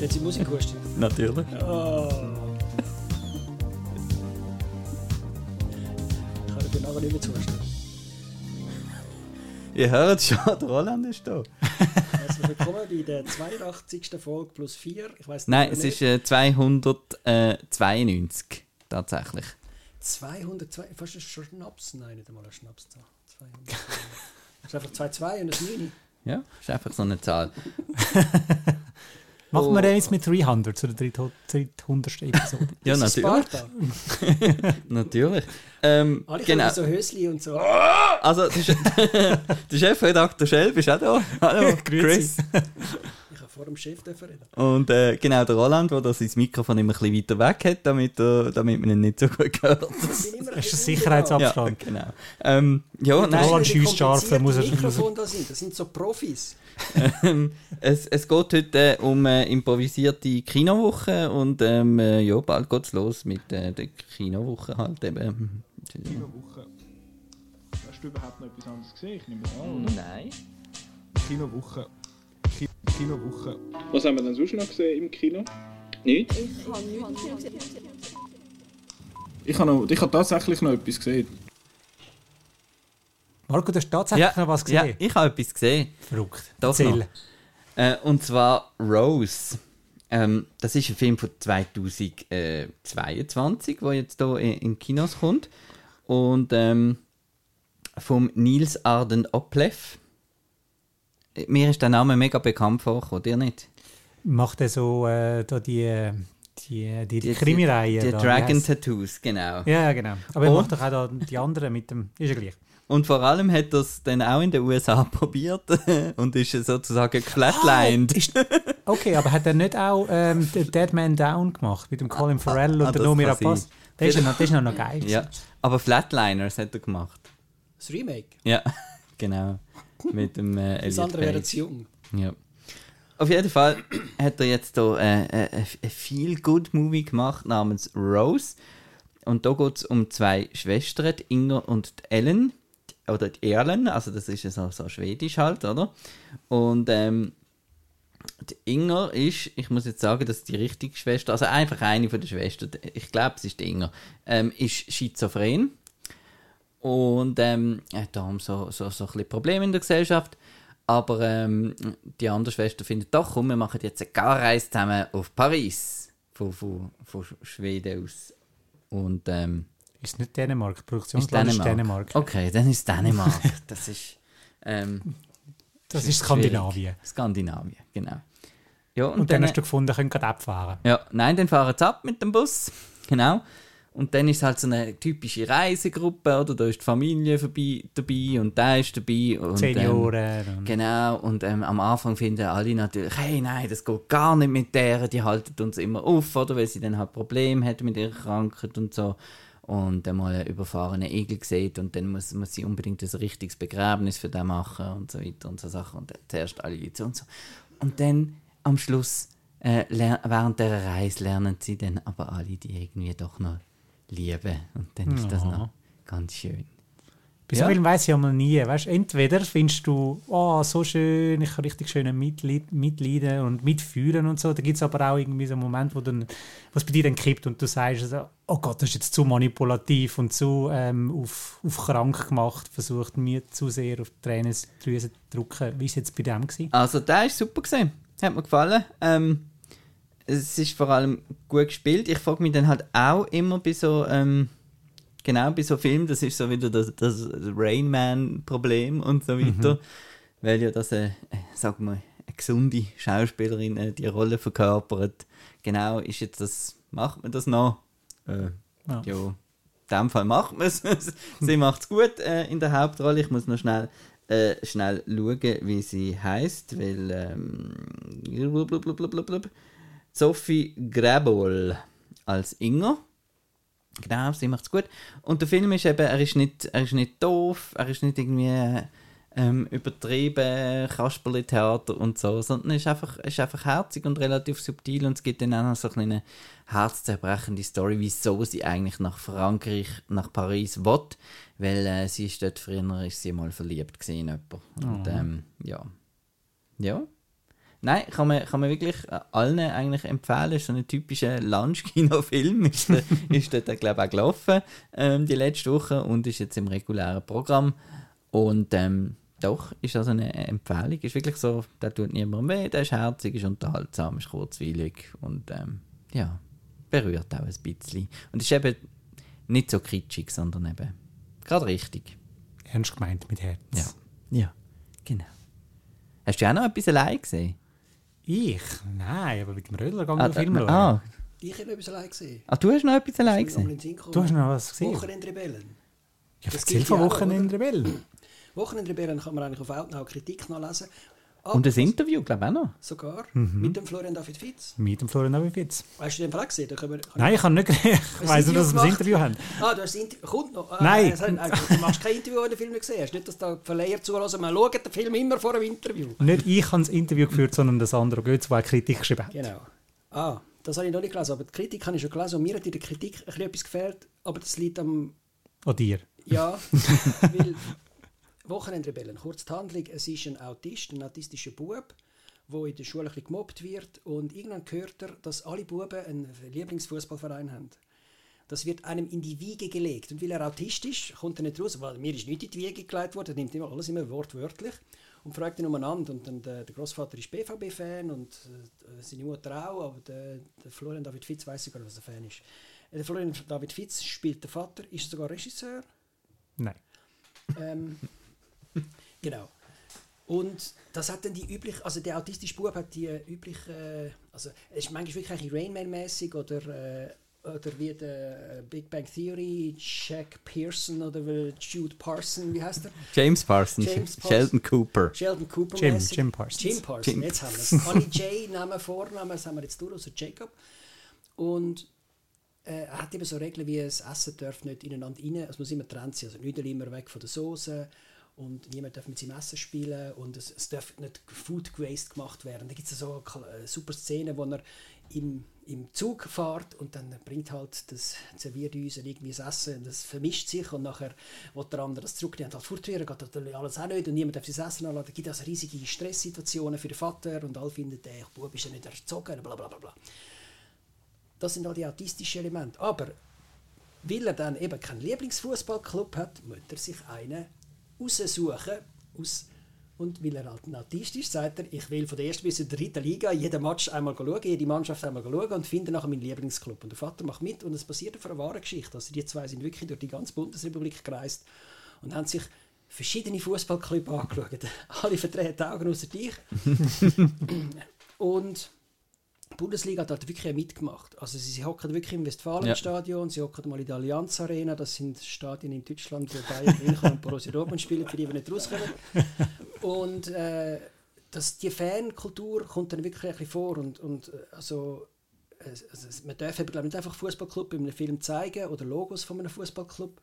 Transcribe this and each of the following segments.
Hat sie Musik gehustet? Natürlich. Oh. Ich kann dir nachher nicht mehr zustimmen. Ihr hört schon, der Roland ist da. Herzlich willkommen bei der 82. Folge plus 4. Ich weiss Nein, nicht, es ist äh, 292 tatsächlich. 202. Fast ein Schnaps? Nein, nicht einmal ein Schnaps. 200. Das ist einfach 2,2 und ein 9. Ja, ist einfach so eine Zahl. Machen wir eins mit 300 zu der 300. Episode. Ja, natürlich. Natürlich. Ähm, Alle genau. so Hösli und so. Also, der Chefredakteur Schelb ist auch da. Hallo, Chris. Vor dem Chef reden. Und äh, genau der Roland, der sein Mikrofon immer ein bisschen weiter weg hat, damit, er, damit man ihn nicht so gut hört. Bin immer ein Sicherheitsabstand? Ja, genau. Ähm, ja, nein, Roland schiesst scharf, muss er- er- Mikrofone da sind. Das sind so Profis. ähm, es, es geht heute äh, um äh, improvisierte Kinowoche und ähm, äh, ja, bald geht's los mit äh, der Kinowoche halt eben. Kinowoche. Hast du überhaupt noch etwas anderes gesehen? Ich nehme es an, oder? Nein. Kinowoche. Ki Kinowoche. Was haben wir denn sonst noch gesehen im Kino? Nicht? Ich habe, noch, ich habe tatsächlich noch etwas gesehen. Marco, du hast tatsächlich noch was ja, gesehen? ich habe etwas gesehen. Verrückt. Doch. Äh, und zwar Rose. Ähm, das ist ein Film von 2022, der jetzt hier in, in Kinos kommt. Und ähm, vom Nils Arden Oplev. Mir ist der Name mega bekannt vorgekommen, dir nicht? Macht er so äh, da die, die, die, die Die- Krimireihe? Die da, wie Dragon? Tattoos, genau. Ja, ja, genau. Aber er macht doch auch da die anderen mit dem. Ist ja gleich. Und vor allem hat er es dann auch in den USA probiert und ist sozusagen geflatlined. Ah, ist, okay, aber hat er nicht auch ähm, Dead Man Down gemacht mit dem Colin Farrell ah, und der das Nomi sein. Der ist, ja noch, der ist noch, noch geil. ja, aber Flatliners hat er gemacht. Das Remake. Ja, genau. Mit dem äh, Das Elliot andere wäre zu jung. Ja. Auf jeden Fall hat er jetzt hier äh, äh, ein Feel-Good-Movie gemacht namens Rose. Und da geht es um zwei Schwestern, die Inger und die Ellen. Oder die Erlen, also das ist ja so, so schwedisch halt, oder? Und ähm, die Inger ist, ich muss jetzt sagen, dass die richtige Schwester, also einfach eine von den Schwestern, ich glaube, es ist die Inger, ähm, ist schizophren. Und ähm, hat darum so, so, so ein bisschen Probleme in der Gesellschaft. Aber ähm, die andere Schwester findet doch, komm, wir machen jetzt eine Garreise zusammen auf Paris. Von, von, von Schweden aus. Und ähm, Ist nicht Dänemark. ist Produktionsland ist Dänemark. Dänemark. Okay, dann ist Dänemark. das ist ähm, Das ist schwierig. Skandinavien. Skandinavien, genau. Ja, und, Und dann dann, hast du gefunden, können gerade abfahren. ja, nein, dann fahren sie ab mit dem Bus. Genau. Und dann ist es halt so eine typische Reisegruppe, oder? Da ist die Familie vorbei, dabei und da ist dabei. Und, ähm, Senioren. und- Genau, und ähm, am Anfang finden alle natürlich, hey, nein, das geht gar nicht mit der, die halten uns immer auf, oder? Weil sie dann halt Probleme hat mit ihrer Krankheit und so. Und dann mal einen überfahrenen Igel sieht und dann muss, muss sie unbedingt ein richtiges Begräbnis für den machen und so weiter und so Sachen. Und dann zuerst alle Leute und so. Und dann am Schluss, äh, während der Reise, lernen sie dann aber alle die irgendwie doch noch lieben. Und dann ist das Ja. noch ganz schön. Bei Ja. so vielen weiss ich einmal nie. Weißt, entweder findest du, oh, so schön, ich kann richtig schön mitleid, mitleiden und mitfühlen und so. Da gibt es aber auch irgendwie so einen Moment, wo dann, was bei dir dann kippt und du sagst, so, oh Gott, das ist jetzt zu manipulativ und zu ähm, auf, auf krank gemacht, versucht mir zu sehr auf die Tränendrüse zu drücken. Wie war es jetzt bei dem? Gewesen? Also, der ist super gesehen. Hat mir gefallen. Ähm, es ist vor allem gut gespielt. Ich frage mich dann halt auch immer bei so, ähm, genau bei so Filmen, das ist so wieder das, das Rain Man-Problem und so weiter. Weil ja das, äh, sag mal, eine gesunde Schauspielerin äh, die Rolle verkörpert. Genau, ist jetzt das, macht man das noch? Äh, Ja. ja. in dem Fall macht man es. sie macht es gut äh, in der Hauptrolle. Ich muss noch schnell, äh, schnell schauen, wie sie heißt, weil ähm, blablabla. Sophie Grabol als Inger. Genau, sie macht es gut. Und der Film ist eben, er ist nicht, er ist nicht doof, er ist nicht irgendwie ähm, übertrieben, Kasperli-Theater und so, sondern er ist einfach, ist einfach herzig und relativ subtil und es gibt dann auch noch so eine herzzerbrechende Story, wieso sie eigentlich nach Frankreich, nach Paris will, weil äh, sie ist dort früher ist sie mal verliebt gewesen in jemanden. Und ähm, ja. Ja. Nein, kann man, kann man wirklich allen eigentlich empfehlen. Ist so ein typischer Lunch-Kino-Film. Ist, der, ist dort, glaube ich, auch gelaufen ähm, die letzte Woche und ist jetzt im regulären Programm. Und ähm, doch, ist also eine Empfehlung. Ist wirklich so, der tut niemandem weh, der ist herzig, ist unterhaltsam, ist kurzweilig und ähm, ja, berührt auch ein bisschen. Und ist eben nicht so kitschig, sondern eben gerade richtig. Ernst gemeint mit Herz. Ja, ja genau. Hast du auch noch etwas allein gesehen? Ich? Nein, aber mit dem Rödler Ah, den Film schauen. ah, Ich habe etwas allein gesehen. ah, du hast noch etwas allein noch gesehen? Du hast noch was gesehen? Wochenendrebellen. Ja, Das erzähl von ja auch, Wochenende oder? Rebellen. Wochenendrebellen kann man eigentlich auf Outnow Kritik nachlesen. Und das Interview, glaube ich, auch noch. Sogar Mhm. mit dem Florian David Fitz. Mit dem Florian Abifitz. Hast du den auch gesehen? Wir, Nein, ich habe nicht gesehen. Ich weiss nur, dass wir das Interview haben. Ah, du hast das Interview. Kommt noch. Ah, Nein. hat- äh, Du machst kein Interview, wenn du den Film nicht gesehen hast. Nicht, dass da Verleiher zulassen. Man schaut den Film immer vor dem Interview. Nicht ich habe das Interview geführt, sondern das andere Götz, der eine Kritik geschrieben hat. Genau. Ah, das habe ich noch nicht gelesen. Aber die Kritik habe ich schon gelesen. Und mir hat in der Kritik ein bisschen etwas gefehlt. Aber das liegt am. An dir. Ja, weil. Wochenendrebellen. Kurz die Handlung: Es ist ein Autist, ein autistischer Bub, der in der Schule ein bisschen gemobbt wird. Und irgendwann hört er, dass alle Buben einen Lieblingsfußballverein haben. Das wird einem in die Wiege gelegt. Und weil er Autist ist, kommt er nicht raus. Weil mir ist nicht in die Wiege gelegt worden. Er nimmt immer alles immer wortwörtlich und fragt ihn umeinander. Und dann der, der Großvater ist BVB-Fan und äh, seine Mutter auch. Aber der, der Florian David Fitz weiß sogar, was er Fan ist. Der Florian David Fitz spielt der Vater, ist sogar Regisseur. Nein. Ähm, genau. Und das hat dann die übliche, also der autistische Bub hat die übliche, also es ist manchmal wirklich ein bisschen Rain Man-mäßig oder, äh, oder wie der äh, Big Bang Theory, Jack Pearson oder Jude Parson, wie heißt der? James Parsons. Sheldon Cooper. Sheldon Cooper Jim, mäßig. Jim Parsons. Jim Parsons, Jim jetzt haben wir es. Alle J, Namen, Vornamen, das haben wir jetzt durch, also Jacob. Und äh, er hat eben so Regeln wie das Essen darf nicht ineinander rein, es muss immer getrennt sein, also nicht immer weg von der Soße und niemand darf mit seinem Essen spielen und es, es darf nicht Food Waste gemacht werden. Da gibt es so eine super Szene, wo er im, im Zug fährt und dann bringt halt das Servierdüsen irgendwie das Essen und das vermischt sich und nachher will der andere das zurücknehmen und halt geht natürlich alles auch nicht und niemand darf sein Essen anladen. Da gibt es also riesige Stresssituationen für den Vater und alle finden, der Bub ist ja nicht erzogen, bla bla bla bla. Das sind all die autistischen Elemente. Aber weil er dann eben keinen Lieblingsfußballclub hat, muss er sich einen raussuchen. Aus und weil er ein Autist ist, sagt er, ich will von der ersten bis zur dritten Liga jeden Match einmal schauen, jede Mannschaft einmal schauen und finde nachher meinen Lieblingsclub. Und der Vater macht mit und es basiert auf einer wahren Geschichte. Also die zwei sind wirklich durch die ganze Bundesrepublik gereist und haben sich verschiedene Fußballclubs angeschaut. Alle verdrehen die Augen außer dich. und die Bundesliga hat halt wirklich mitgemacht. Also sie, hocken wirklich im Westfalenstadion, sie hocken mal in der Allianz Arena, das sind Stadien in Deutschland, wo Bayern München und Borussia Dortmund spielen, für die wir nicht rauskommen. Und äh, das, die Fankultur kommt dann wirklich ein bisschen vor und, und äh, also, äh, also man darf eben, glaub, nicht einfach Fußballclub in einem Film zeigen oder Logos von einem Fußballclub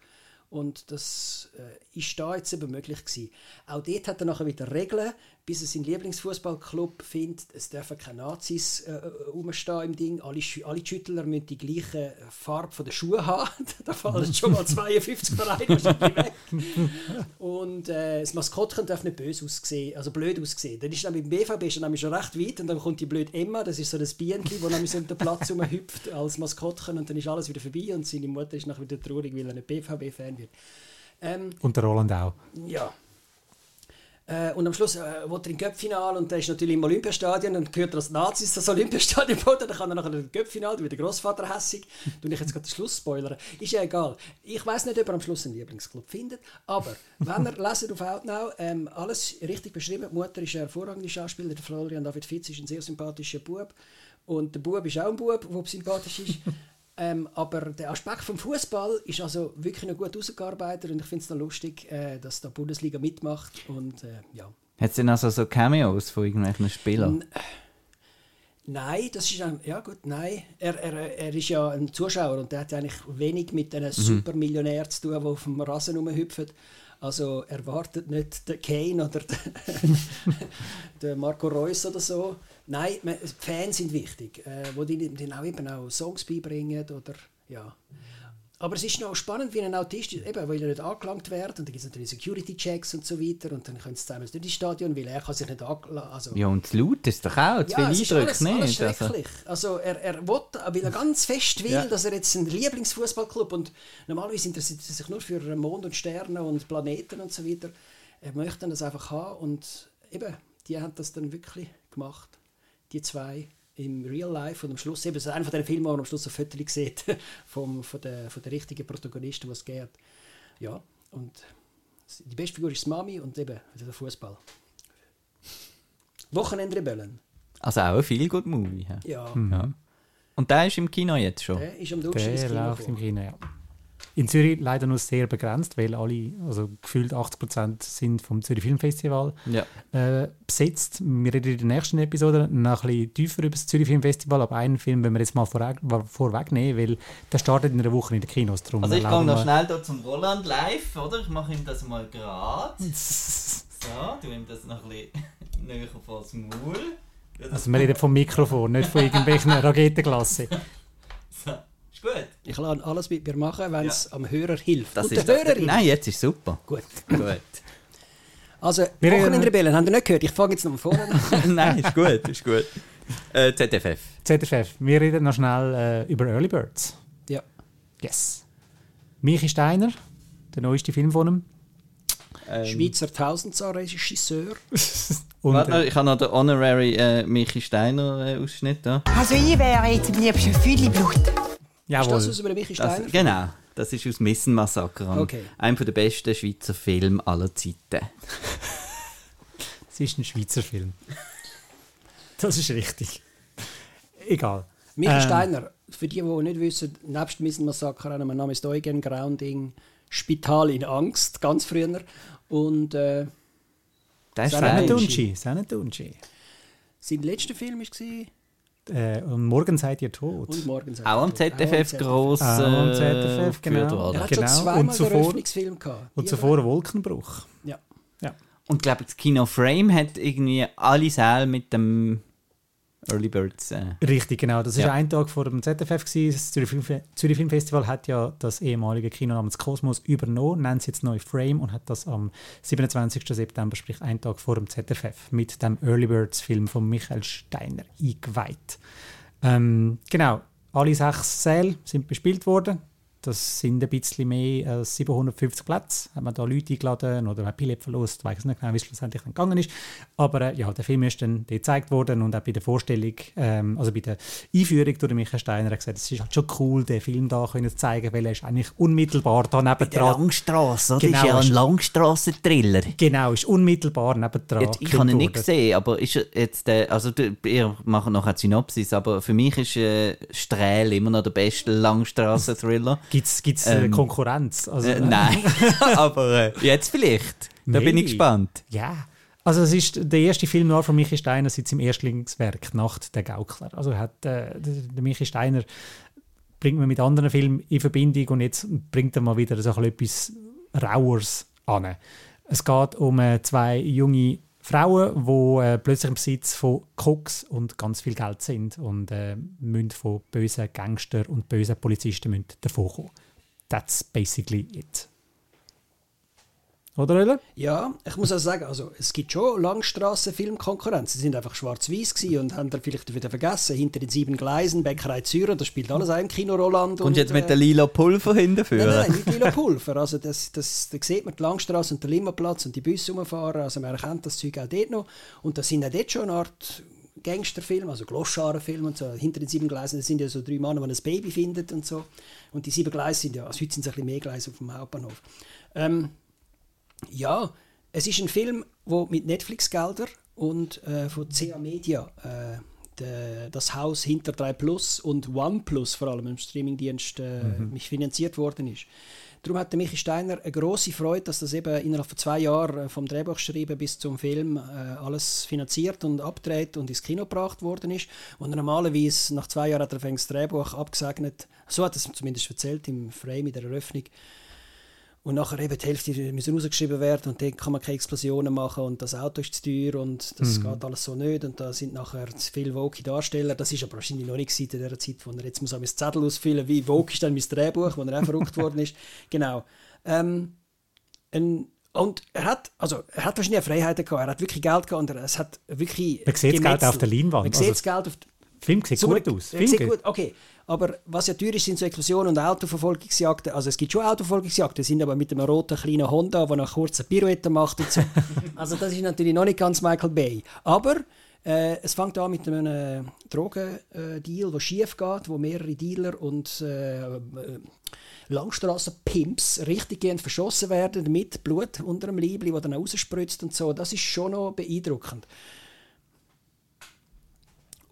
und das äh, ist da jetzt eben möglich gewesen. Auch dort hat er nachher wieder Regeln, bis er seinen Lieblingsfußballclub findet. Es dürfen keine Nazis äh, rumstehen im Ding. Alle, alle Schüttler müssen die gleiche Farbe von der Schuhe haben. da fallen schon mal 52 Vereine weg. Und äh, das Maskottchen darf nicht böse aussehen, also blöd aussehen. Dann ist dann mit dem BVB ist er nämlich schon recht weit und dann kommt die blöde Emma, das ist so das Bienchen, das nämlich so den Platz rumhüpft als Maskottchen und dann ist alles wieder vorbei und seine Mutter ist nachher wieder traurig, weil er nicht BVB-Fan wird. Ähm, Und der Roland auch. ja. Äh, und am Schluss äh, will er im Göppfinal und der ist natürlich im Olympiastadion und gehört er als Nazis das Olympiastadion bauen, dann kann er nachher im Göppfinal, wie der Großvater hässig. Tue ich jetzt gerade den Schluss spoilern. Ist ja egal. Ich weiß nicht, ob er am Schluss einen Lieblingsclub findet, aber wenn er lesen auf Outnow, ähm, alles richtig beschrieben. Die Mutter ist eine hervorragende Schauspieler, der Florian David Fitz ist ein sehr sympathischer Bub und der Bub ist auch ein Bub, der sympathisch ist. Ähm, aber der Aspekt vom Fußball ist also wirklich noch gut ausgearbeitet und ich finde es noch lustig, äh, dass da die Bundesliga mitmacht und äh, ja. Hat es denn also so Cameos von irgendwelchen Spielern? N- Nein, das ist ein, ja gut, nein. Er, er, er ist ja ein Zuschauer und der hat eigentlich wenig mit einem Supermillionär zu tun, der auf dem Rasen rumhüpft. Also erwartet nicht den Kane oder den, den Marco Reus oder so. Nein, die Fans sind wichtig, äh, wo die, die auch eben auch Songs beibringen oder ja. aber es ist noch spannend, wie ein Autist, eben, weil er nicht angelangt wird und dann gibt es natürlich Security-Checks und so weiter und dann können sie zusammen durch das Stadion, weil er kann sich nicht angelangen. Also, ja, und Laut ist doch auch, zu ja, viel es ist alles, Eindrücke alles nicht. Also, schrecklich. Also, er, er will, weil er ganz fest will, Ja. dass er jetzt einen Lieblingsfußballclub und normalerweise interessiert er sich nur für Mond und Sterne und Planeten und so weiter. Er möchte dann das einfach haben und eben, die haben das dann wirklich gemacht, die zwei im Real Life und am Schluss eben, das ist einer von den Filmen, wo man am Schluss ein Foto sieht vom, von, der, von der richtigen Protagonisten, was es geht. Ja, und die beste Figur ist die Mami und eben der Fußball. Wochenendrebellen. also auch ein viel gut Movie. Ja. Ja, Ja. Und der ist im Kino jetzt schon. der ist am Durchschnitt ins Der Kino läuft im. Kino, ja. In Zürich leider nur sehr begrenzt, weil alle, also gefühlt 80% sind vom Zürich Filmfestival Ja. äh, besetzt. Wir reden in der nächsten Episode noch ein bisschen tiefer über das Zürich Filmfestival, aber einen Film wenn wir jetzt mal vorweg, vorwegnehmen, weil der startet in einer Woche in den Kinos. Darum Also ich erlauben noch schnell hier zum Roland live, oder? Ich mache ihm das mal gerade. So, tu ihm das noch ein bisschen näher vor das Maul. Ja, Also wir reden vom Mikrofon, nicht von irgendwelchen Raketenglasse. Gut. Ich kann alles mit mir machen, wenn es am Hörer hilft. Das Und ist der das, Hörerin. Nein, jetzt ist super. Gut. Gut. Also, Wochenendrebellen, habt ihr nicht gehört? Ich fange jetzt noch mal vorne an. nein, ist gut, ist gut. Äh, ZFF. ZFF, wir reden noch schnell äh, über Early Birds. ja. Yes. Michi Steiner, der neueste Film von ihm. Ähm, Schweizer Tausendsar-Regisseur. Warte noch, äh, ich habe noch den Honorary äh, Michi Steiner äh, Ausschnitt da. Also ich wäre jetzt am liebsten Fühleblut. Ist jawohl. das aus über den Michi Das, Steiner? genau, das ist aus Missenmassaker. Okay. Einer der besten Schweizer Filme aller Zeiten. Es ist ein Schweizer Film. Das ist richtig. Egal. Michi Ähm, Steiner, für die, die nicht wissen, nebst Missenmassaker, mein Name ist Eugen Grounding, Spital in Angst, ganz früher. Und äh, Der ist. Sennetunci, Sennetunci. sein letzter Film war Äh, und morgen seid ihr tot. und morgen Auch am ZFF gross Auch am äh, ZFF, geführt genau. Er hat Genau. schon Und zweimal zuvor- einen Eröffnungsfilm gehabt. Und zuvor ein Wolkenbruch. Ja. Ja. Und ich glaube, das Kino Frame hat irgendwie alle Säle mit dem Early Birds. Äh, Richtig, genau. Das war Ja. ein Tag vor dem ZFF. Gewesen. Das Zürich, Film, Zürich Filmfestival hat ja das ehemalige Kino namens Kosmos übernommen, nennt es jetzt neu Frame und hat das am 27. September, sprich einen Tag vor dem ZFF, mit dem Early Birds Film von Michael Steiner eingeweiht. Ähm, genau, alle sechs Säle sind bespielt worden. Das sind ein bisschen mehr als 750 Plätze. Hat man da Leute eingeladen oder hat verlost, ich weiß nicht genau, wie es schlussendlich dann gegangen ist. Aber äh, ja, der Film ist dann gezeigt worden und auch bei der Vorstellung, ähm, also bei der Einführung durch Michael Steiner hat gesagt, es ist halt schon cool, den Film da können zu zeigen, weil er ist eigentlich unmittelbar da nebendran. Langstrasse, oder? Ist ja ein Langstrasse-Thriller. Genau, ist unmittelbar nebendran. Jetzt, ich habe ihn nicht gesehen, aber ist jetzt der, also ihr macht noch eine Synopsis, aber für mich ist äh, Strähl immer noch der beste Langstrasse-Thriller. Gibt es äh, Ähm, Konkurrenz? Also, äh, nein, aber äh, jetzt vielleicht. Da bin ich gespannt. Ja. Also es ist der erste Film noir von Michi Steiner seit seinem Erstlingswerk «Nacht der Gaukler». Also hat, äh, der, Michi Steiner bringt man mit anderen Filmen in Verbindung und jetzt bringt er mal wieder so ein bisschen etwas Rauers an. Es geht um äh, zwei junge Frauen, die äh, plötzlich im Besitz von Koks und ganz viel Geld sind und äh, müssen von bösen Gangster und bösen Polizisten davonkommen. That's basically it. Oder, Öler? Ja, ich muss auch sagen, also, es gibt schon Langstrassen-Filmkonkurrenz. Sie sind einfach schwarz-weiß und haben dann vielleicht wieder vergessen, hinter den sieben Gleisen, Bäckerei Zürich, das spielt alles auch im Kino Roland. Und jetzt mit äh, der lila Pulver hinterführen. Nein, nein, nicht Lila Pulver. Also das, das, da sieht man die Langstrasse und den Limmerplatz und die Busse rumfahren. Also man erkennt das Zeug auch dort noch. Und das sind auch dort schon eine Art Gangsterfilm, also Gloscharenfilm und so. Hinter den sieben Gleisen das sind ja so drei Männer, die ein Baby finden und so. Und die sieben Gleise sind ja, also heute sind es ein bisschen mehr Gleise auf dem Hauptbahnhof. Ähm, ja, es ist ein Film, wo mit Netflix-Gelder und äh, von CA Media äh, de, das Haus hinter 3 Plus und OnePlus vor allem im Streamingdienst äh, mich finanziert worden ist. Darum hatte Michi Steiner eine große Freude, dass das eben innerhalb von zwei Jahren äh, vom Drehbuchschreiben bis zum Film äh, alles finanziert und abgedreht und ins Kino gebracht worden ist. Und normalerweise nach zwei Jahren hat er das Drehbuch abgesegnet. So hat er es zumindest erzählt im Frame in der Eröffnung. Und nachher eben die Hälfte müssen rausgeschrieben werden und dann kann man keine Explosionen machen und das Auto ist zu teuer und das mhm. geht alles so nicht und da sind nachher zu viele woke Darsteller. Das ist aber wahrscheinlich noch nicht in der Zeit, wo er jetzt muss ein Zettel ausfüllen wie woke ist dann mein Drehbuch, wo er auch verrückt worden ist. Genau. Ähm, ein, und er hat, also er hat wahrscheinlich Freiheiten gehabt, er hat wirklich Geld gehabt und er, es hat wirklich Man sieht das Geld auf der Leinwand. Man sieht das also Geld auf Film sieht Super, gut aus. Film sieht gut, okay. Aber was ja teuer ist, sind so Explosionen und Autoverfolgungsjagden. Also es gibt schon Autoverfolgungsjagden, sind aber mit einem roten kleinen Honda, der nach kurzen Pirouette macht und so. also das ist natürlich noch nicht ganz Michael Bay. Aber äh, es fängt an mit einem äh, Drogendeal, der schief geht, wo mehrere Dealer und äh, äh Langstrassen-Pimps richtig gehend verschossen werden, mit Blut unter dem Liebli, das dann rausspritzt und so. Das ist schon noch beeindruckend.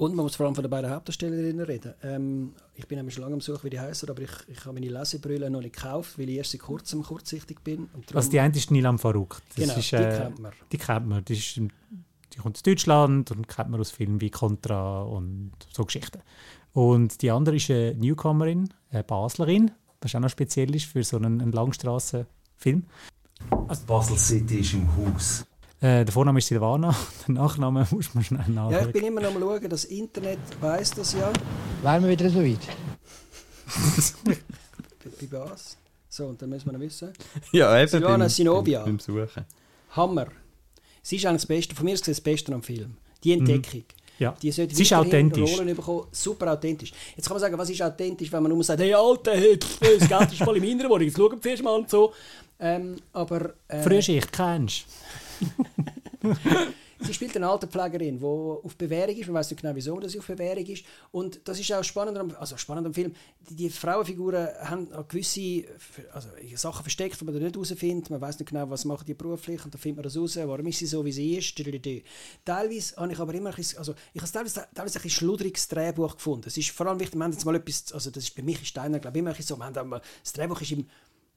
Und man muss vor allem von den beiden Hauptdarstellerinnen reden. Ähm, ich bin nämlich schon lange am Suchen, wie die heißen, aber ich, ich habe meine Lesebrille noch nicht gekauft, weil ich erst seit kurzem kurzsichtig bin. Und Was die eine ist Nilam Farouk. Das genau, ist, die äh, kennt man. Die kennt man. Die, ist, die kommt aus Deutschland und kennt man aus Filmen wie Contra und so Geschichten. Und die andere ist eine Newcomerin, eine Baslerin, was auch noch speziell ist für so einen, einen Langstrassenfilm. Also Basel City ist im Haus. Äh, der Vorname ist Silvana, der Nachname muss man schnell nachschauen. Ja, ich bin immer noch am schauen, das Internet weiß das ja. Wären wir wieder so weit? Bei was? So, und dann müssen wir noch wissen. Ja, eben Silvana Sinovia. Beim, Suchen. Hammer. Sie ist eigentlich das Beste, von mir ist das Beste am Film. Die mhm. Entdeckung. Mhm. Ja. Die sollte Sie ist authentisch. Rollen bekommen. Super authentisch. Jetzt kann man sagen, was ist authentisch, wenn man nur sagt, hey Alter, hey, das Geld ist voll in meiner Wohnung, jetzt schauen wir zuerst mal und so. Ähm, aber... Äh, Frühschicht, kennst sie spielt eine alte Pflegerin, die auf Bewährung ist. Man weiß nicht genau, wieso sie auf Bewährung ist. Und das ist auch spannend am, also spannend am Film. Die, die Frauenfiguren haben gewisse also Sachen versteckt, die man nicht herausfindet. Man weiß nicht genau, was machen die beruflich. Und dann findet man das raus. Warum ist sie so, wie sie ist? Teilweise habe ich aber immer ein bisschen, also ich habe teilweise, teilweise ein schludriges Drehbuch gefunden. Es ist vor allem wichtig, wir haben jetzt mal etwas, also das ist bei mich ist Steiner, glaube ich, immer so, wir haben das Drehbuch ist im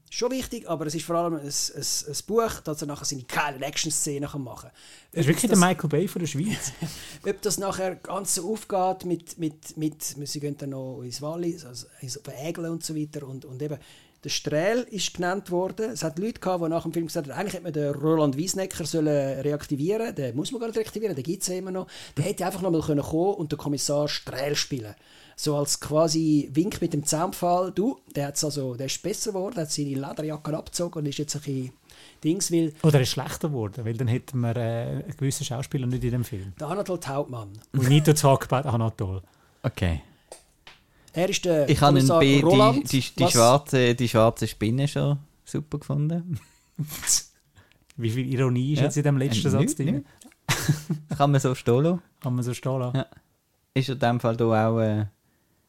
schon wichtig, aber es ist vor allem ein, ein, ein Buch, das er nachher seine geilen Action-Szenen machen kann. Das ist wirklich das, der Michael Bay von der Schweiz. ob das nachher ganz so aufgeht mit, mit, mit sie gehen dann noch ins Wallis, also ins Ägeln und so weiter und, und eben der Strähl ist genannt worden. Es hat Leute gehabt, die nach dem Film gesagt haben, eigentlich hätte man den Roland Wiesnecker sollen reaktivieren Den muss man gar nicht reaktivieren, den gibt es ja immer noch. Der hätte einfach noch mal kommen können und den Kommissar Strähl spielen so als quasi Wink mit dem Zaunpfahl, du, der, hat's also, der ist besser geworden, hat seine Lederjacke abgezogen und ist jetzt ein bisschen Dings, weil... Oder ist schlechter geworden, weil dann hätten wir äh, einen gewissen Schauspieler nicht in dem Film. Der Anatol Hauptmann. We need to talk about Anatol. Okay. Er ist der Ich habe die, Roland, die, die, die, schwarze, die schwarze Spinne schon super gefunden. Wie viel Ironie ist ja. jetzt in dem letzten Satz drin? Kann man so stehen lassen. Kann man so stehen lassen. Ja. Ist in dem Fall da auch... Äh,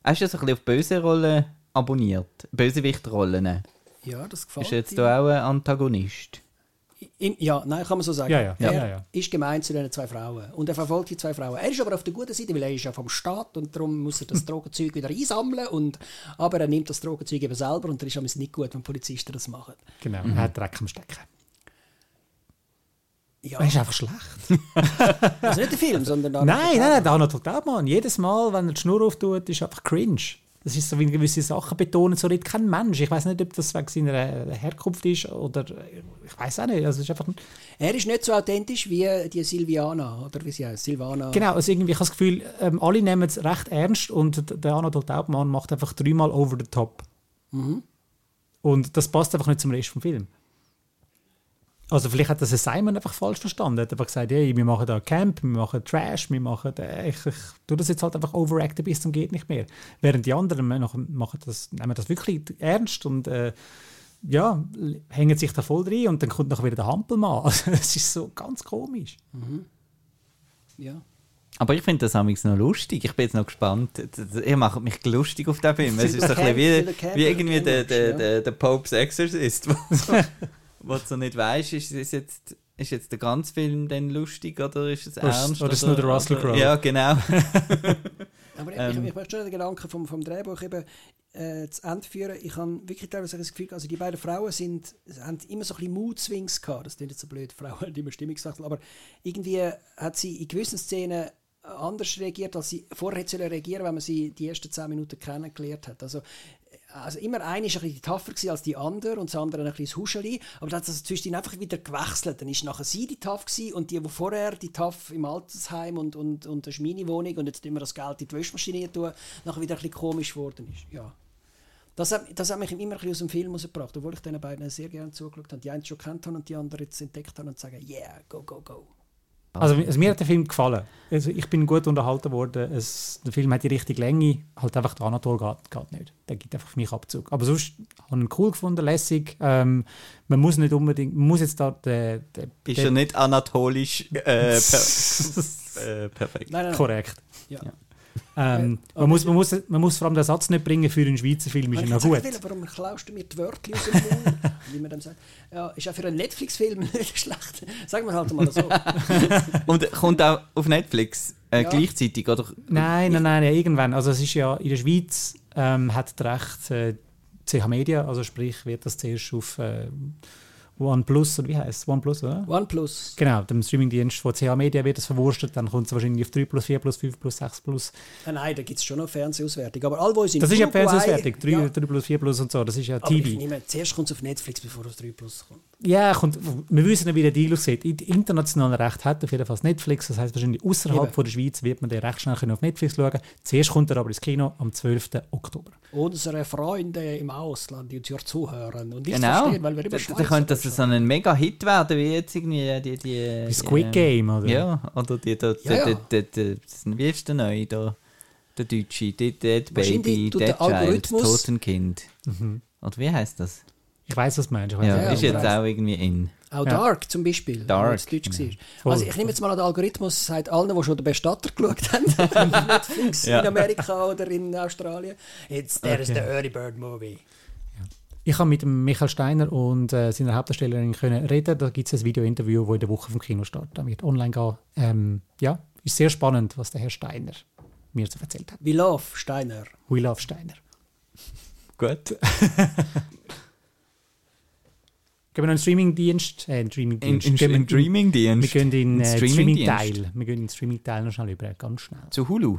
Hast du das ein bisschen auf böse Rollen abonniert? Bösewichtrollen? Ja, das gefällt Ist jetzt da auch ein Antagonist? In, ja, nein, kann man so sagen. Ja, ja. Er ja, ja. ist gemeint zu den zwei Frauen. Und er verfolgt die zwei Frauen. Er ist aber auf der guten Seite, weil er ist ja vom Staat und darum muss er das Drogenzeug wieder einsammeln. Und, aber er nimmt das Drogenzeug eben selber und er ist nicht gut, wenn Polizisten das machen. Genau, mhm. er hat Dreck am Stecken. Ja. Er ist einfach schlecht. also nicht der Film, sondern Nein, nein, nein, der Arnold Taubmann. Jedes Mal, wenn er die Schnur auftut, ist einfach cringe. Das ist so, wie gewisse Sachen betonen, so redet kein Mensch. Ich weiß nicht, ob das wegen seiner Herkunft ist oder ich weiß auch nicht. Also ist einfach er ist nicht so authentisch wie die Silviana, oder wie sie heißt, Silvana. Genau, also irgendwie, ich habe das Gefühl, ähm, alle nehmen es recht ernst und der Arnold Taubmann macht einfach dreimal over the top. Mhm. Und das passt einfach nicht zum Rest vom Film. Also vielleicht hat das Simon einfach falsch verstanden. Er hat einfach gesagt, hey, wir machen da Camp, wir machen Trash, wir machen, äh, ich, ich tue das jetzt halt einfach overacten bis zum geht nicht mehr. Während die anderen machen das, nehmen das wirklich ernst und äh, ja, hängen sich da voll drin und dann kommt noch wieder der Hampelmann. Also es ist so ganz komisch. Mhm. Ja. Aber ich finde das noch lustig. Ich bin jetzt noch gespannt. Ihr macht mich lustig auf den Film. Es ist so ein bisschen wie, wie irgendwie der, der, der, der Pope's Exorcist. was du nicht weißt, ist, ist jetzt ist jetzt der ganze Film denn lustig oder ist es ernst? Oder ist es nur der Russell Crowe? Ja, genau. Aber ich, ähm, ich, ich möchte schon den Gedanken vom, vom Drehbuch eben äh, zu Ende führen. Ich habe wirklich teilweise das Gefühl, also die beiden Frauen sind, haben immer so ein bisschen Mood-Swings gehabt. Das klingt jetzt so blöd, Frauen haben immer Stimmungssachen. Aber irgendwie hat sie in gewissen Szenen anders reagiert, als sie vorher hätte reagieren wenn man sie die ersten zehn Minuten kennengelernt hat. Also also immer eine ist ein bisschen gewesen als die andere und das andere ein bisschen das Huscheli, aber dann hat es zwischendurch einfach wieder gewechselt. Dann ist nachher sie die gewesen und die, die vorher die tough im Altersheim und, und, und das ist meine Wohnung und jetzt immer das Geld in die Wäschmaschine tun, nachher wieder ein bisschen komisch geworden ist. Ja. Das hat, das hat mich immer ein aus dem Film rausgebracht, obwohl ich den beiden sehr gerne zugeschaut habe. Die einen schon kennt und die anderen jetzt entdeckt haben und sagen, yeah, go, go, go. Also, also mir hat der Film gefallen. Also ich bin gut unterhalten worden. Es, der Film hat die richtige Länge. Halt einfach der Anatol geht, geht nicht. Der gibt einfach für mich Abzug. Aber sonst habe ich ihn cool gefunden, lässig. Ähm, man muss nicht unbedingt, man muss jetzt da der, der, Ist er nicht anatolisch äh, per, äh, perfekt? Nein, nein, nein. korrekt. Ja. Ähm, Äh, man, muss, man, muss, man muss vor allem den Satz nicht bringen für einen Schweizer Film, ist ich noch gut. will, warum klaust du mir die Wörter aus dem Mund? wie man dem sagt. Ja, ist auch für einen Netflix-Film nicht schlecht. Sagen wir halt mal so. Und kommt auch auf Netflix äh, Ja. gleichzeitig, oder? Nein, nein, nein, irgendwann. Also es ist ja in der Schweiz ähm, hat das Recht äh, CH Media, also sprich wird das zuerst auf äh, OnePlus oder wie heißt es? OnePlus, oder? OnePlus. Genau, dem Streamingdienst von CH Media wird das verwurstet, dann kommt es wahrscheinlich auf 3 plus, 4 plus, 5 plus, 6 plus. Ah, nein, da gibt es schon noch Fernsehauswertung. Aber all, wo es in Das ist ja Fernsehauswertung, 3, Ja, 3 plus, 4 plus und so, das ist ja aber ich TV. nehme, zuerst kommt es auf Netflix, bevor es 3 Plus kommt. Ja, kommt, wir wissen nicht, wie der Deal aussieht. In- Internationales Recht hat auf jeden Fall Netflix, das heißt wahrscheinlich außerhalb von der Schweiz wird man den recht schnell können auf Netflix schauen Zuerst kommt er aber ins Kino am 12. Oktober. Unsere Freunde im Ausland, die uns hier zuhören und nicht Genau. verstehen, weil wir da Schweizer das so ein Mega-Hit werden, wie jetzt irgendwie die... die, Wie Squid ähm, Game, oder? Ja, oder die, die, die, Ja, ja. die, die, die, das- wie ist der neue da? Der Deutsche, Dead, Dead Baby, tut Dead der Child, Algorithmus- Totenkind. Oder wie heißt das? Ich weiß, was du meinst. Ja, ja, ist jetzt auch irgendwie in. Auch Ja. Dark zum Beispiel, Dark, es Deutsch genau. war. Also ich nehme jetzt mal an, der Algorithmus sagt allen, die schon den Bestatter geschaut haben, Netflix Ja. in Amerika oder in Australien, jetzt there is Okay. the Early Bird Movie. Ich habe mit Michael Steiner und äh, seiner Hauptdarstellerin können reden. Da gibt es ein Video-Interview, das in der Woche vom Kino startet. Da wird online gehen. Ähm, ja, ist sehr spannend, was der Herr Steiner mir zu erzählt hat. We love Steiner. We love Steiner. Gut. Gehen wir noch einen Streamingdienst? Äh, In, Streamingdienst. in, im in- Streaming-Dienst. Wir gehen in In äh. Streaming-Teil. Wir gehen in den Streaming-Teil noch schnell über, ganz schnell. Zu Hulu.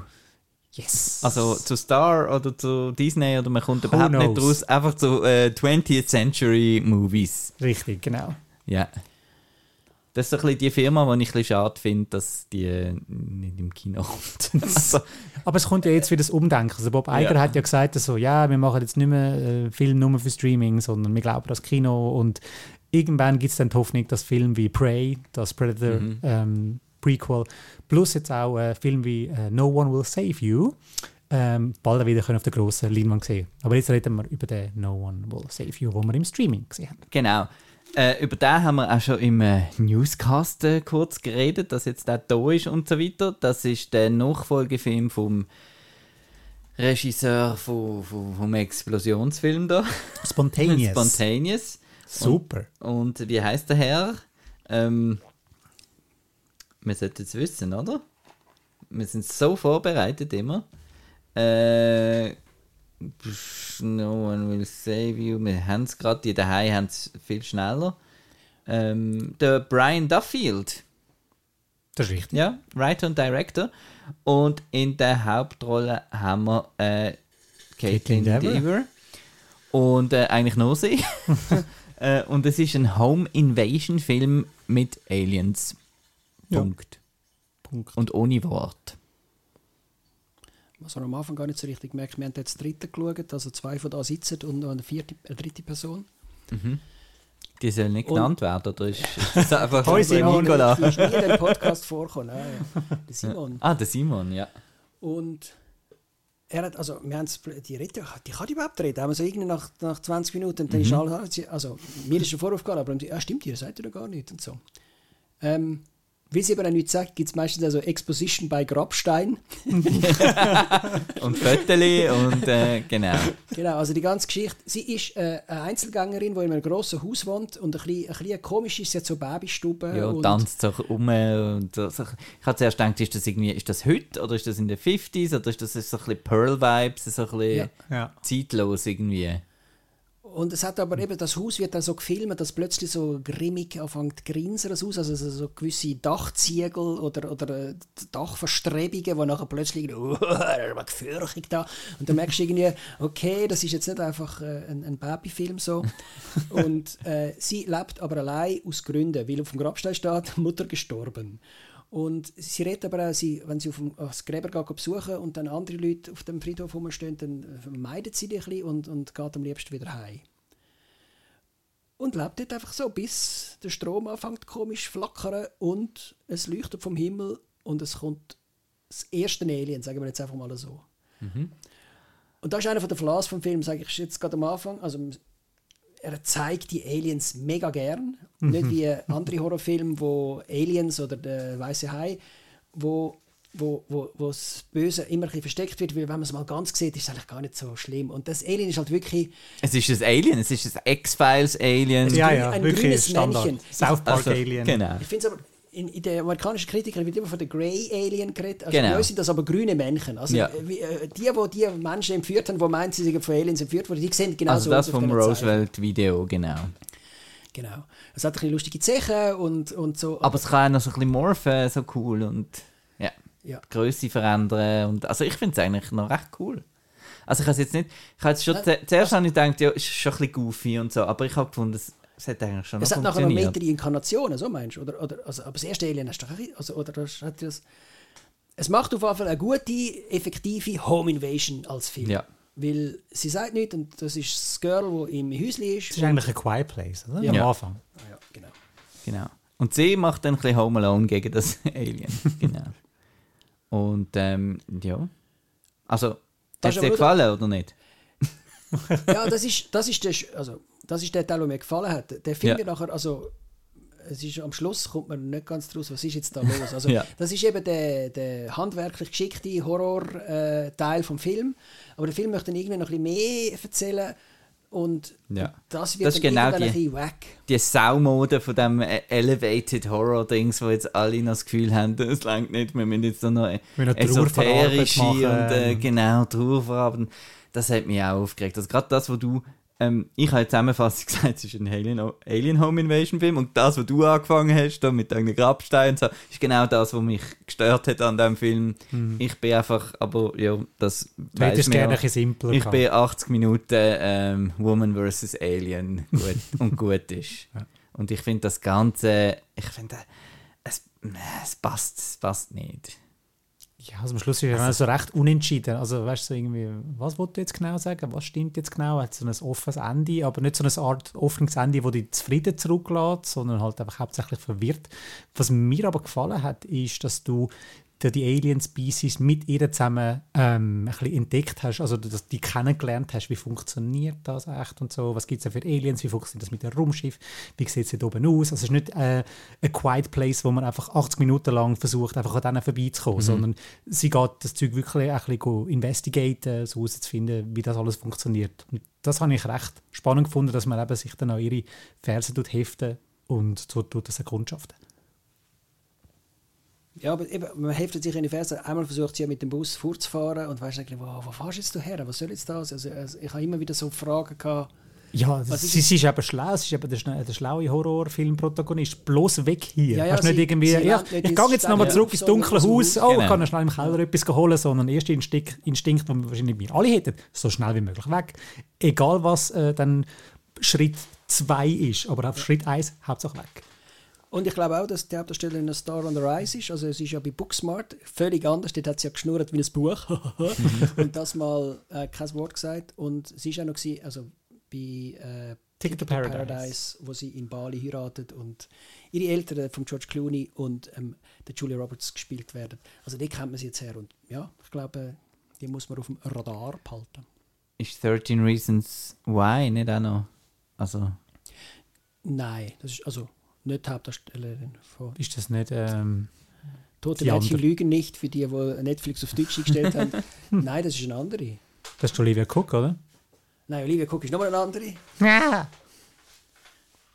Yes. Also zu Star oder zu Disney oder man kommt Who überhaupt nicht knows? raus. Einfach zu äh, 20th Century Movies. Richtig, genau. Ja. Das ist so ein bisschen die Firma, die ich ein bisschen schade finde, dass die äh, nicht im Kino kommt. also, Aber es kommt ja jetzt wieder das Umdenken. Also Bob Iger Ja. hat ja gesagt, so, ja, wir machen jetzt nicht mehr äh, Film nur für Streaming, sondern wir glauben das Kino und irgendwann gibt es dann die Hoffnung, dass Filme wie Prey, das Predator Mhm. ähm, Prequel, plus jetzt auch äh, Filme wie äh, No One Will Save You, ähm, bald wieder können auf der grossen Leinwand sehen. Aber jetzt reden wir über den No One Will Save You, wo wir im Streaming gesehen haben. genau. Äh, über den haben wir auch schon im äh, Newscast äh, kurz geredet, dass jetzt der da ist und so weiter. Das ist der Nachfolgefilm vom Regisseur von, von, vom Explosionsfilm da. Spontaneous. Spontaneous. Super. Und wie heißt der Herr? Ähm, wir sollten es wissen, oder? Wir sind so vorbereitet immer. Äh, no one will save you. Wir haben es gerade, die daheim haben es viel schneller. Ähm, der Brian Duffield, Das ist richtig. ja, Writer und Director. Und in der Hauptrolle haben wir äh, Caitlin. Dever. Und äh, eigentlich nur sie. äh, und es ist ein Home Invasion Film mit Aliens. Ja. Punkt. Punkt. Und ohne Wort. Was wir am Anfang gar nicht so richtig gemerkt wir haben jetzt das dritte geschaut, also zwei von da sitzen und noch eine, vierte, eine dritte Person. Die soll nicht Und- genannt werden, oder ist, ist das einfach Hoi, Simon. Nicola? Die ist nie in dem Podcast vorgekommen. Nein, der Simon. Ah, der Simon, ja. Und er hat, also, wir haben die Rede, die kann überhaupt reden. Haben wir so irgendwie nach, nach 20 Minuten, und dann ist alles, also, mir ist schon voraufgegangen, aber ja, stimmt, ihr seid ja gar nicht und so. Ähm, wie sie aber auch nichts sagt, gibt es meistens also Exposition bei Grabstein. Und Föteli und äh, genau. Genau, also die ganze Geschichte. Sie ist äh, eine Einzelgängerin, die in einem grossen Haus wohnt und ein bisschen, ein bisschen komisch ist, sie hat so Babystube. Ja, und tanzt so um und so. Ich habe zuerst gedacht, ist das irgendwie, ist das heute oder ist das in den 50s oder ist das so ein bisschen Pearl-Vibes, so ein bisschen. Ja. zeitlos irgendwie? Und es hat aber eben, das Haus wird dann so gefilmt, dass plötzlich so grimmig anfängt grinsen, das Haus, also so, gewisse Dachziegel oder, oder äh, Dachverstrebungen, die nachher plötzlich, oh, da ist gefürchtig da. Und dann merkst du irgendwie, okay, das ist jetzt nicht einfach äh, ein, ein Babyfilm so. Und äh, sie lebt aber allein aus Gründen, weil auf dem Grabstein steht, Mutter gestorben. Und sie redet aber auch, sie, wenn sie auf dem, aufs Gräber geht, besuchen und dann andere Leute auf dem Friedhof rumstehen, dann äh, meidet sie die ein bisschen und, und geht am liebsten wieder heim. Und lebt dort einfach so, bis der Strom anfängt komisch zu flackern und es leuchtet vom Himmel und es kommt das erste Alien, sagen wir jetzt einfach mal so. Und das ist einer der Flaws vom Film, sage ich jetzt gerade am Anfang. Also, er zeigt die Aliens mega gern. Nicht wie andere Horrorfilme, wo Aliens oder der weiße Hai, wo, wo, wo, wo das Böse immer ein bisschen versteckt wird, weil wenn man es mal ganz sieht, ist es eigentlich gar nicht so schlimm. Und das Alien ist halt wirklich Es ist ein Alien, es ist ein X-Files-Alien. Ja, ja, ein wirklich grünes Standard. Männchen. South Park Also, Alien. Genau. Ich finde es aber, in, in den amerikanischen Kritikern wird immer von den Grey Alien geredet. Also Genau. bei uns sind das aber grüne Männchen. Also Ja. äh, wie, äh, die, die die Menschen entführt haben, die meinen, sie seien von Aliens entführt worden, die sehen genau Also so das vom. Roosevelt-Video, genau. Genau. Es hat ein bisschen lustige Zechen und, und so. Aber es kann auch noch so ein bisschen morphen, so cool und ja, Ja. die Größe verändern. Und, also ich finde es eigentlich noch recht cool. Also ich habe es jetzt nicht, ich habe jetzt schon, zu- zuerst habe ich gedacht, ja, ist schon ein bisschen goofy und so, aber ich habe gefunden, es, es hat eigentlich schon es noch hat nachher noch mehrere Inkarnationen, so meinst du? Oder, oder, also, aber das erste Alien hast du doch also, oder das, hat das, Es macht auf jeden Fall eine gute, effektive Home Invasion als Film. Ja. Weil sie sagt nicht, und das ist das Girl, das im Häuschen ist. Das ist eigentlich ein Quiet Place, oder? Ja. Am Ja. Anfang. ja, genau. Genau. Und sie macht dann ein bisschen Home Alone gegen das Alien. genau. Und ähm, ja. Also, Das hat ist es dir gefallen oder nicht? Ja, das ist, das ist der, also, das ist der Teil, der mir gefallen hat. Der Film Ja. nachher, also, es ist, am Schluss kommt man nicht ganz draus, was ist jetzt da los. Also, Ja. Das ist eben der, der handwerklich geschickte Horror-Teil vom Film. Aber der Film möchte dann irgendwie noch ein bisschen mehr erzählen und Ja. das wird Das ist dann genau die- bisschen wack. Die Saumode von dem äh, Elevated Horror-Dings, wo jetzt alle noch das Gefühl haben, es langt nicht, wir müssen jetzt noch esoterische und äh, genau, Trauerverarbeitung. Das hat mich auch aufgeregt. Also gerade das, wo du, ähm, ich habe zusammenfassend gesagt, es ist ein Alien, Alien Home Invasion Film und das, was du angefangen hast, da mit deinen Grabsteinen, so, ist genau das, was mich gestört hat an dem Film. Ich bin einfach, aber ja, das Mhm. Man gerne ja. ein bisschen simpler Ich gehabt. bin 80 Minuten ähm, Woman vs. Alien gut und gut ist. Und ich finde das Ganze, ich finde, es, es passt, es passt nicht. Ja, also am Schluss ist er so recht unentschieden. Also, weißt du, so irgendwie, was wollt ihr jetzt genau sagen? Was stimmt jetzt genau? Hat so ein offenes Ende, aber nicht so eine Art offenes Ende, wo dich zufrieden zurücklässt, sondern halt einfach hauptsächlich verwirrt. Was mir aber gefallen hat, ist, dass du die die Alien-Species mit ihr zusammen ähm, ein bisschen entdeckt hast, also dass die kennengelernt hast, wie funktioniert das echt und so, was gibt es da für Aliens, wie funktioniert das mit dem Raumschiff, wie sieht es dort oben aus, also es ist nicht äh, ein Quiet Place, wo man einfach 80 Minuten lang versucht, einfach an denen vorbeizukommen, sondern sie geht das Zeug wirklich ein bisschen investigaten, so herauszufinden, wie das alles funktioniert. Und das habe ich recht spannend gefunden, dass man eben sich dann an ihre Fersen tut heften und so tut das erkundschaften. Ja, aber eben, man heftet sich in die Ferse. Einmal versucht sie ja mit dem Bus vorzufahren und weißt eigentlich, wo, wo fährst du jetzt du her? Was soll jetzt das? Also, also ich habe immer wieder so Fragen gehabt. Ja, Was ist sie, sie ist eben schlau, sie ist eben der, der schlaue Horrorfilm-Protagonist. Bloß weg hier. Ja, ja, Weißt du, nicht sie- irgendwie, sie ja, ich gehe jetzt nochmal zurück ins dunkle dem Haus, Haus. oh, Genau. ich kann schnell im Keller etwas holen, sondern der erste Instinkt, Instinkt, den wir wahrscheinlich wir alle hätten, so schnell wie möglich weg. Egal was äh, dann Schritt 2 ist, aber auf Schritt 1 Hauptsache weg. Und ich glaube auch, dass die Hauptdarstellerin eine Star on the Rise ist. Also es ist ja bei Booksmart völlig anders. Dort hat sie ja geschnurrt wie ein Buch. und das mal äh, kein Wort gesagt. Und sie ist auch noch gewesen, also bei äh, Ticket to Paradise. wo sie in Bali heiratet und ihre Eltern von George Clooney und ähm, der Julia Roberts gespielt werden. Also die kennt man sie jetzt her. Und ja, ich glaube, die muss man auf dem Radar behalten. Ist 13 Reasons Why nicht auch noch? Also, Nein, das ist also nicht die Hauptdarstellerin von Ist das nicht... Ähm, Tote Die Mädchen andere. lügen nicht, für die, die Netflix auf Deutsch gestellt haben. Nein, das ist eine andere. das ist Olivia Cook, oder? Nein, Olivia Cook ist nochmal eine andere. Ja.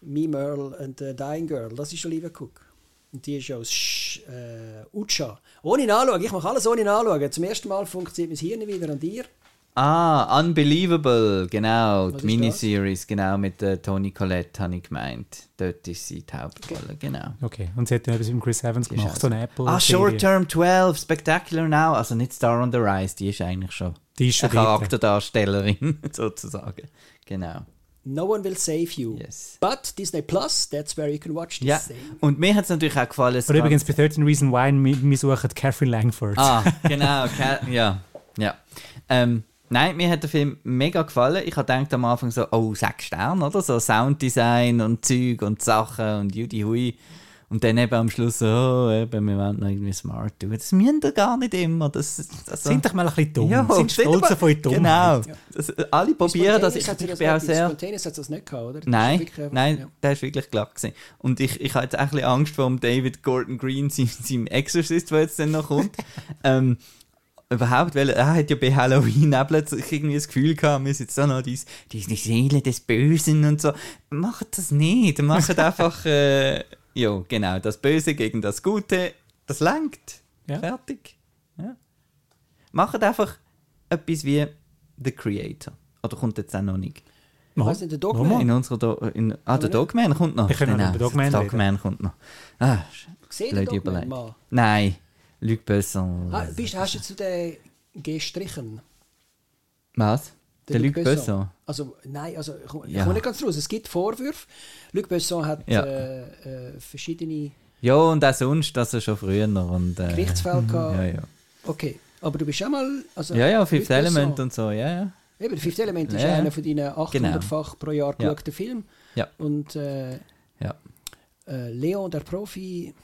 Me, Merle and the Dying Girl, das ist Olivia Cook. Und die ist aus Sch äh, Utscha. Ohne nachschauen, ich mache alles ohne nachschauen. Zum ersten Mal funktioniert mein Hirn wieder an dir. Ah, Unbelievable, genau. Was Die ist Miniseries, genau, mit der Toni Collette, habe ich gemeint. Dort ist sie die Hauptrolle, genau. Okay, und sie hat ja etwas mit Chris Evans Die gemacht, so eine Apple. Ah, Short Term 12, Spectacular Now. Also nicht Star on the Rise, die ist eigentlich schon Die ist schon eine dort. Charakterdarstellerin, sozusagen. Genau. No one will save you. Yes. But Disney Plus, that's where you can watch this Ja, thing. und mir hat es natürlich auch gefallen. gab- übrigens bei 13 Reason Why, wir, wir suchen Catherine Langford. Ah, genau. Ja, ja. Ähm, nein, mir hat der Film mega gefallen. Ich habe gedacht am Anfang so, oh, sechs Sterne, oder? So Sounddesign und Zeug und Sachen und Judy Hui. Und dann eben am Schluss so, oh, eben, wir wollen noch irgendwie smart tun. Das müssen wir gar nicht immer. Das, also, Sind doch mal ein bisschen dumm. Ja, sind stolz auf eure Dummheit. Genau. Das, alle probieren das. Ich, ich das bin auch nicht- sehr... Spontaneous hat das nicht gehabt, oder? Nein, wirklich einfach- nein, ja. der ist wirklich glatt gewesen. Und ich, ich habe jetzt auch ein bisschen Angst vor dem David Gordon Green, seinem, seinem Exorcist, der jetzt dann noch kommt. ähm, überhaupt, weil er hat ja bei Halloween auch plötzlich irgendwie das Gefühl gehabt, wir sind jetzt da noch die, die, die Seele des Bösen und so. Macht das nicht. Macht einfach, äh, ja, genau, das Böse gegen das Gute, das langt. Ja. Fertig. Ja. Macht einfach etwas wie The Creator. Oder kommt jetzt auch noch nicht? Ich weiss nicht, der. Dogman. In unserer Do in, ah, der? Dogman kommt noch. Wir können noch Nein, über Dogman. Dogman kommt noch. Ah, Überlegung. Mann? Nein, Luc Besson. Ah, bist, hast du zu den gestrichen? Was? Der, Luc Besson. Besson. Also, nein, also, ich, komme- Ja. nicht ganz raus. Es gibt Vorwürfe. Luc Besson hat Ja. äh, äh, verschiedene Ja, und auch sonst, das ist schon früher. Und, äh, Gerichtsfälle gehabt. ja, ja. Okay, aber du bist schon mal... Also, ja, ja, Fifth Luc Element und so, ja, ja. Eben, Fifth Element ist Ja, ja. einer von deinen 800-fach pro Jahr Ja. geschauten Filmen. Ja. Und äh, ja. äh, Leon, der Profi...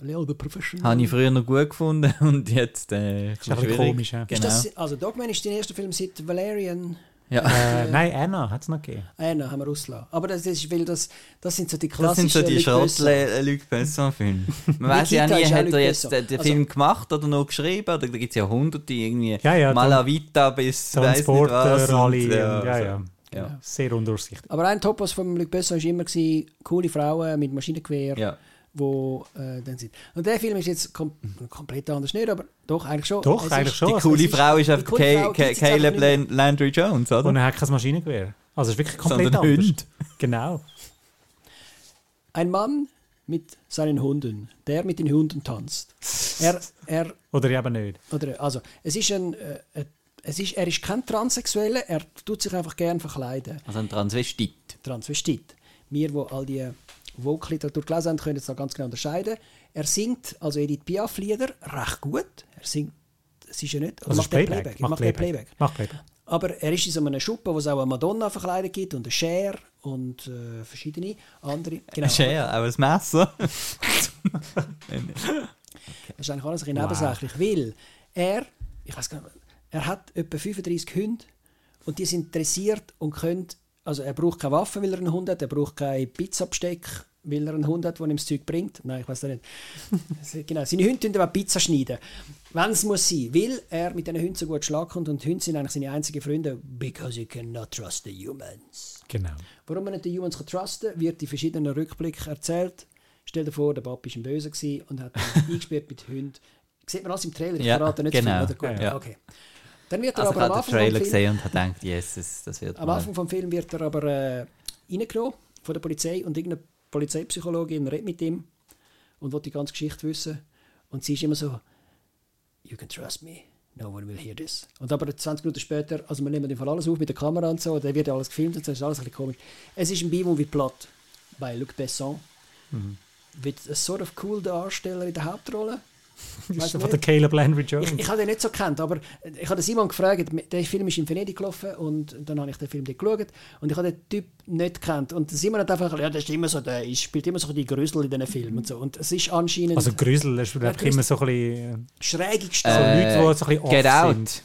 Der Professional. Habe ich früher noch gut gefunden und jetzt äh, Ist ein bisschen komisch, ja. Ist Genau. das, also Dogman ist dein erster Film seit Valerian... Ja. Äh, nein, Anna hat es noch gegeben. Nein, haben wir rausgelassen. Aber das ist, weil das, das sind so die Das klassischen sind so die Luc Besson. Schrott-Luc Besson-Filme. Man weiß ja nie, hat er jetzt den, den Also- Film gemacht oder noch geschrieben? Oder da gibt es ja hunderte irgendwie. Ja, ja, Malavita bis weiss nicht Transporter, was und, alle. ja, und- Ja, so. ja. Ja. Sehr undurchsichtig. Aber ein Topos von Luc Besson war immer gewesen, coole Frauen mit Maschinengewehr, Ja. Wo äh, dann sind. Und der Film ist jetzt kom komplett anders nicht, aber doch eigentlich schon. Doch, Es eigentlich ist, schon. Die also coole Frau ist einfach Caleb Landry Jones, oder? Und er hat kein Maschinengewehr. Also es ist wirklich komplett Sondern anders. Hund. Genau. Ein Mann mit seinen Hunden, der mit den Hunden tanzt. Er, er, Oder eben nicht. oder, also, es ist ein, äh, äh, es ist, er ist kein Transsexueller, er tut sich einfach gern verkleiden. Also ein Transvestit. Transvestit. Wir, die all die Vogue-Literatur gelesen haben, können es da ganz genau unterscheiden. Er singt also Edith Piaf-Lieder recht gut. Er singt, es ist ja nicht, Also macht er Playback. Playback. Macht Macht Playback. Playback. Macht Playback. Aber er ist in so einem Schuppen, wo es auch eine Madonna verkleidet gibt und eine Cher und äh, verschiedene andere. Genau. Cher, auch ein Messer. Das ist eigentlich alles ein bisschen nebensächlich, weil er, ich weiß gar nicht, er hat etwa 35 Hunde und die sind dressiert und können, also er braucht keine Waffe, weil er einen Hund hat, er braucht kein Pizzabesteck, weil er einen Hund hat, der ihm das Zeug bringt. Nein, ich weiß nicht. genau, seine Hunde tun aber Pizza schneiden, wenn es muss sein, weil er mit diesen Hunden so gut Schlag kommt und Hunde sind eigentlich seine einzigen Freunde, because you cannot trust the humans. Genau. Warum man nicht die Humans kann trusten kann, wird in verschiedenen Rückblicken erzählt. Stell dir vor, der Papi war ein Böse und hat ihn eingesperrt mit Hunden. Sieht man alles im Trailer, ich Ja, verrate nicht genau. viel. Oder? Gut, Ja. okay. Dann wird er Also ich aber am habe den Trailer gesehen und habe gedacht, Jesus, das wird am Anfang vom Film wird er aber äh, reingenommen von der Polizei und irgendeine Polizeipsychologin redet mit ihm und will die ganze Geschichte wissen. Und sie ist immer so, you can trust me, no one will hear this. Und aber 20 Minuten später, also wir nehmen im Fall alles auf mit der Kamera und so, da wird ja alles gefilmt und so, ist alles ein bisschen komisch. Es ist ein B-Movie-Plot bei Luc Besson. Mhm. Mit einem sort of cool Darsteller in der Hauptrolle. Das Weißt ist du von der Caleb Landry Jones. Ich, ich habe den nicht so gekannt, aber ich habe den Simon gefragt, der Film ist in Venedig gelaufen und dann habe ich den Film dort geschaut und ich habe den Typ nicht gekannt. Und der Simon hat einfach, ja, das ist immer so, der spielt immer so die Grüsel in diesen Filmen und so. Und es ist anscheinend also Grüsel, das ist Ja, einfach immer so ein bisschen... schräg So gestaltet. Äh, Leute, die so ein bisschen off Get Out. sind.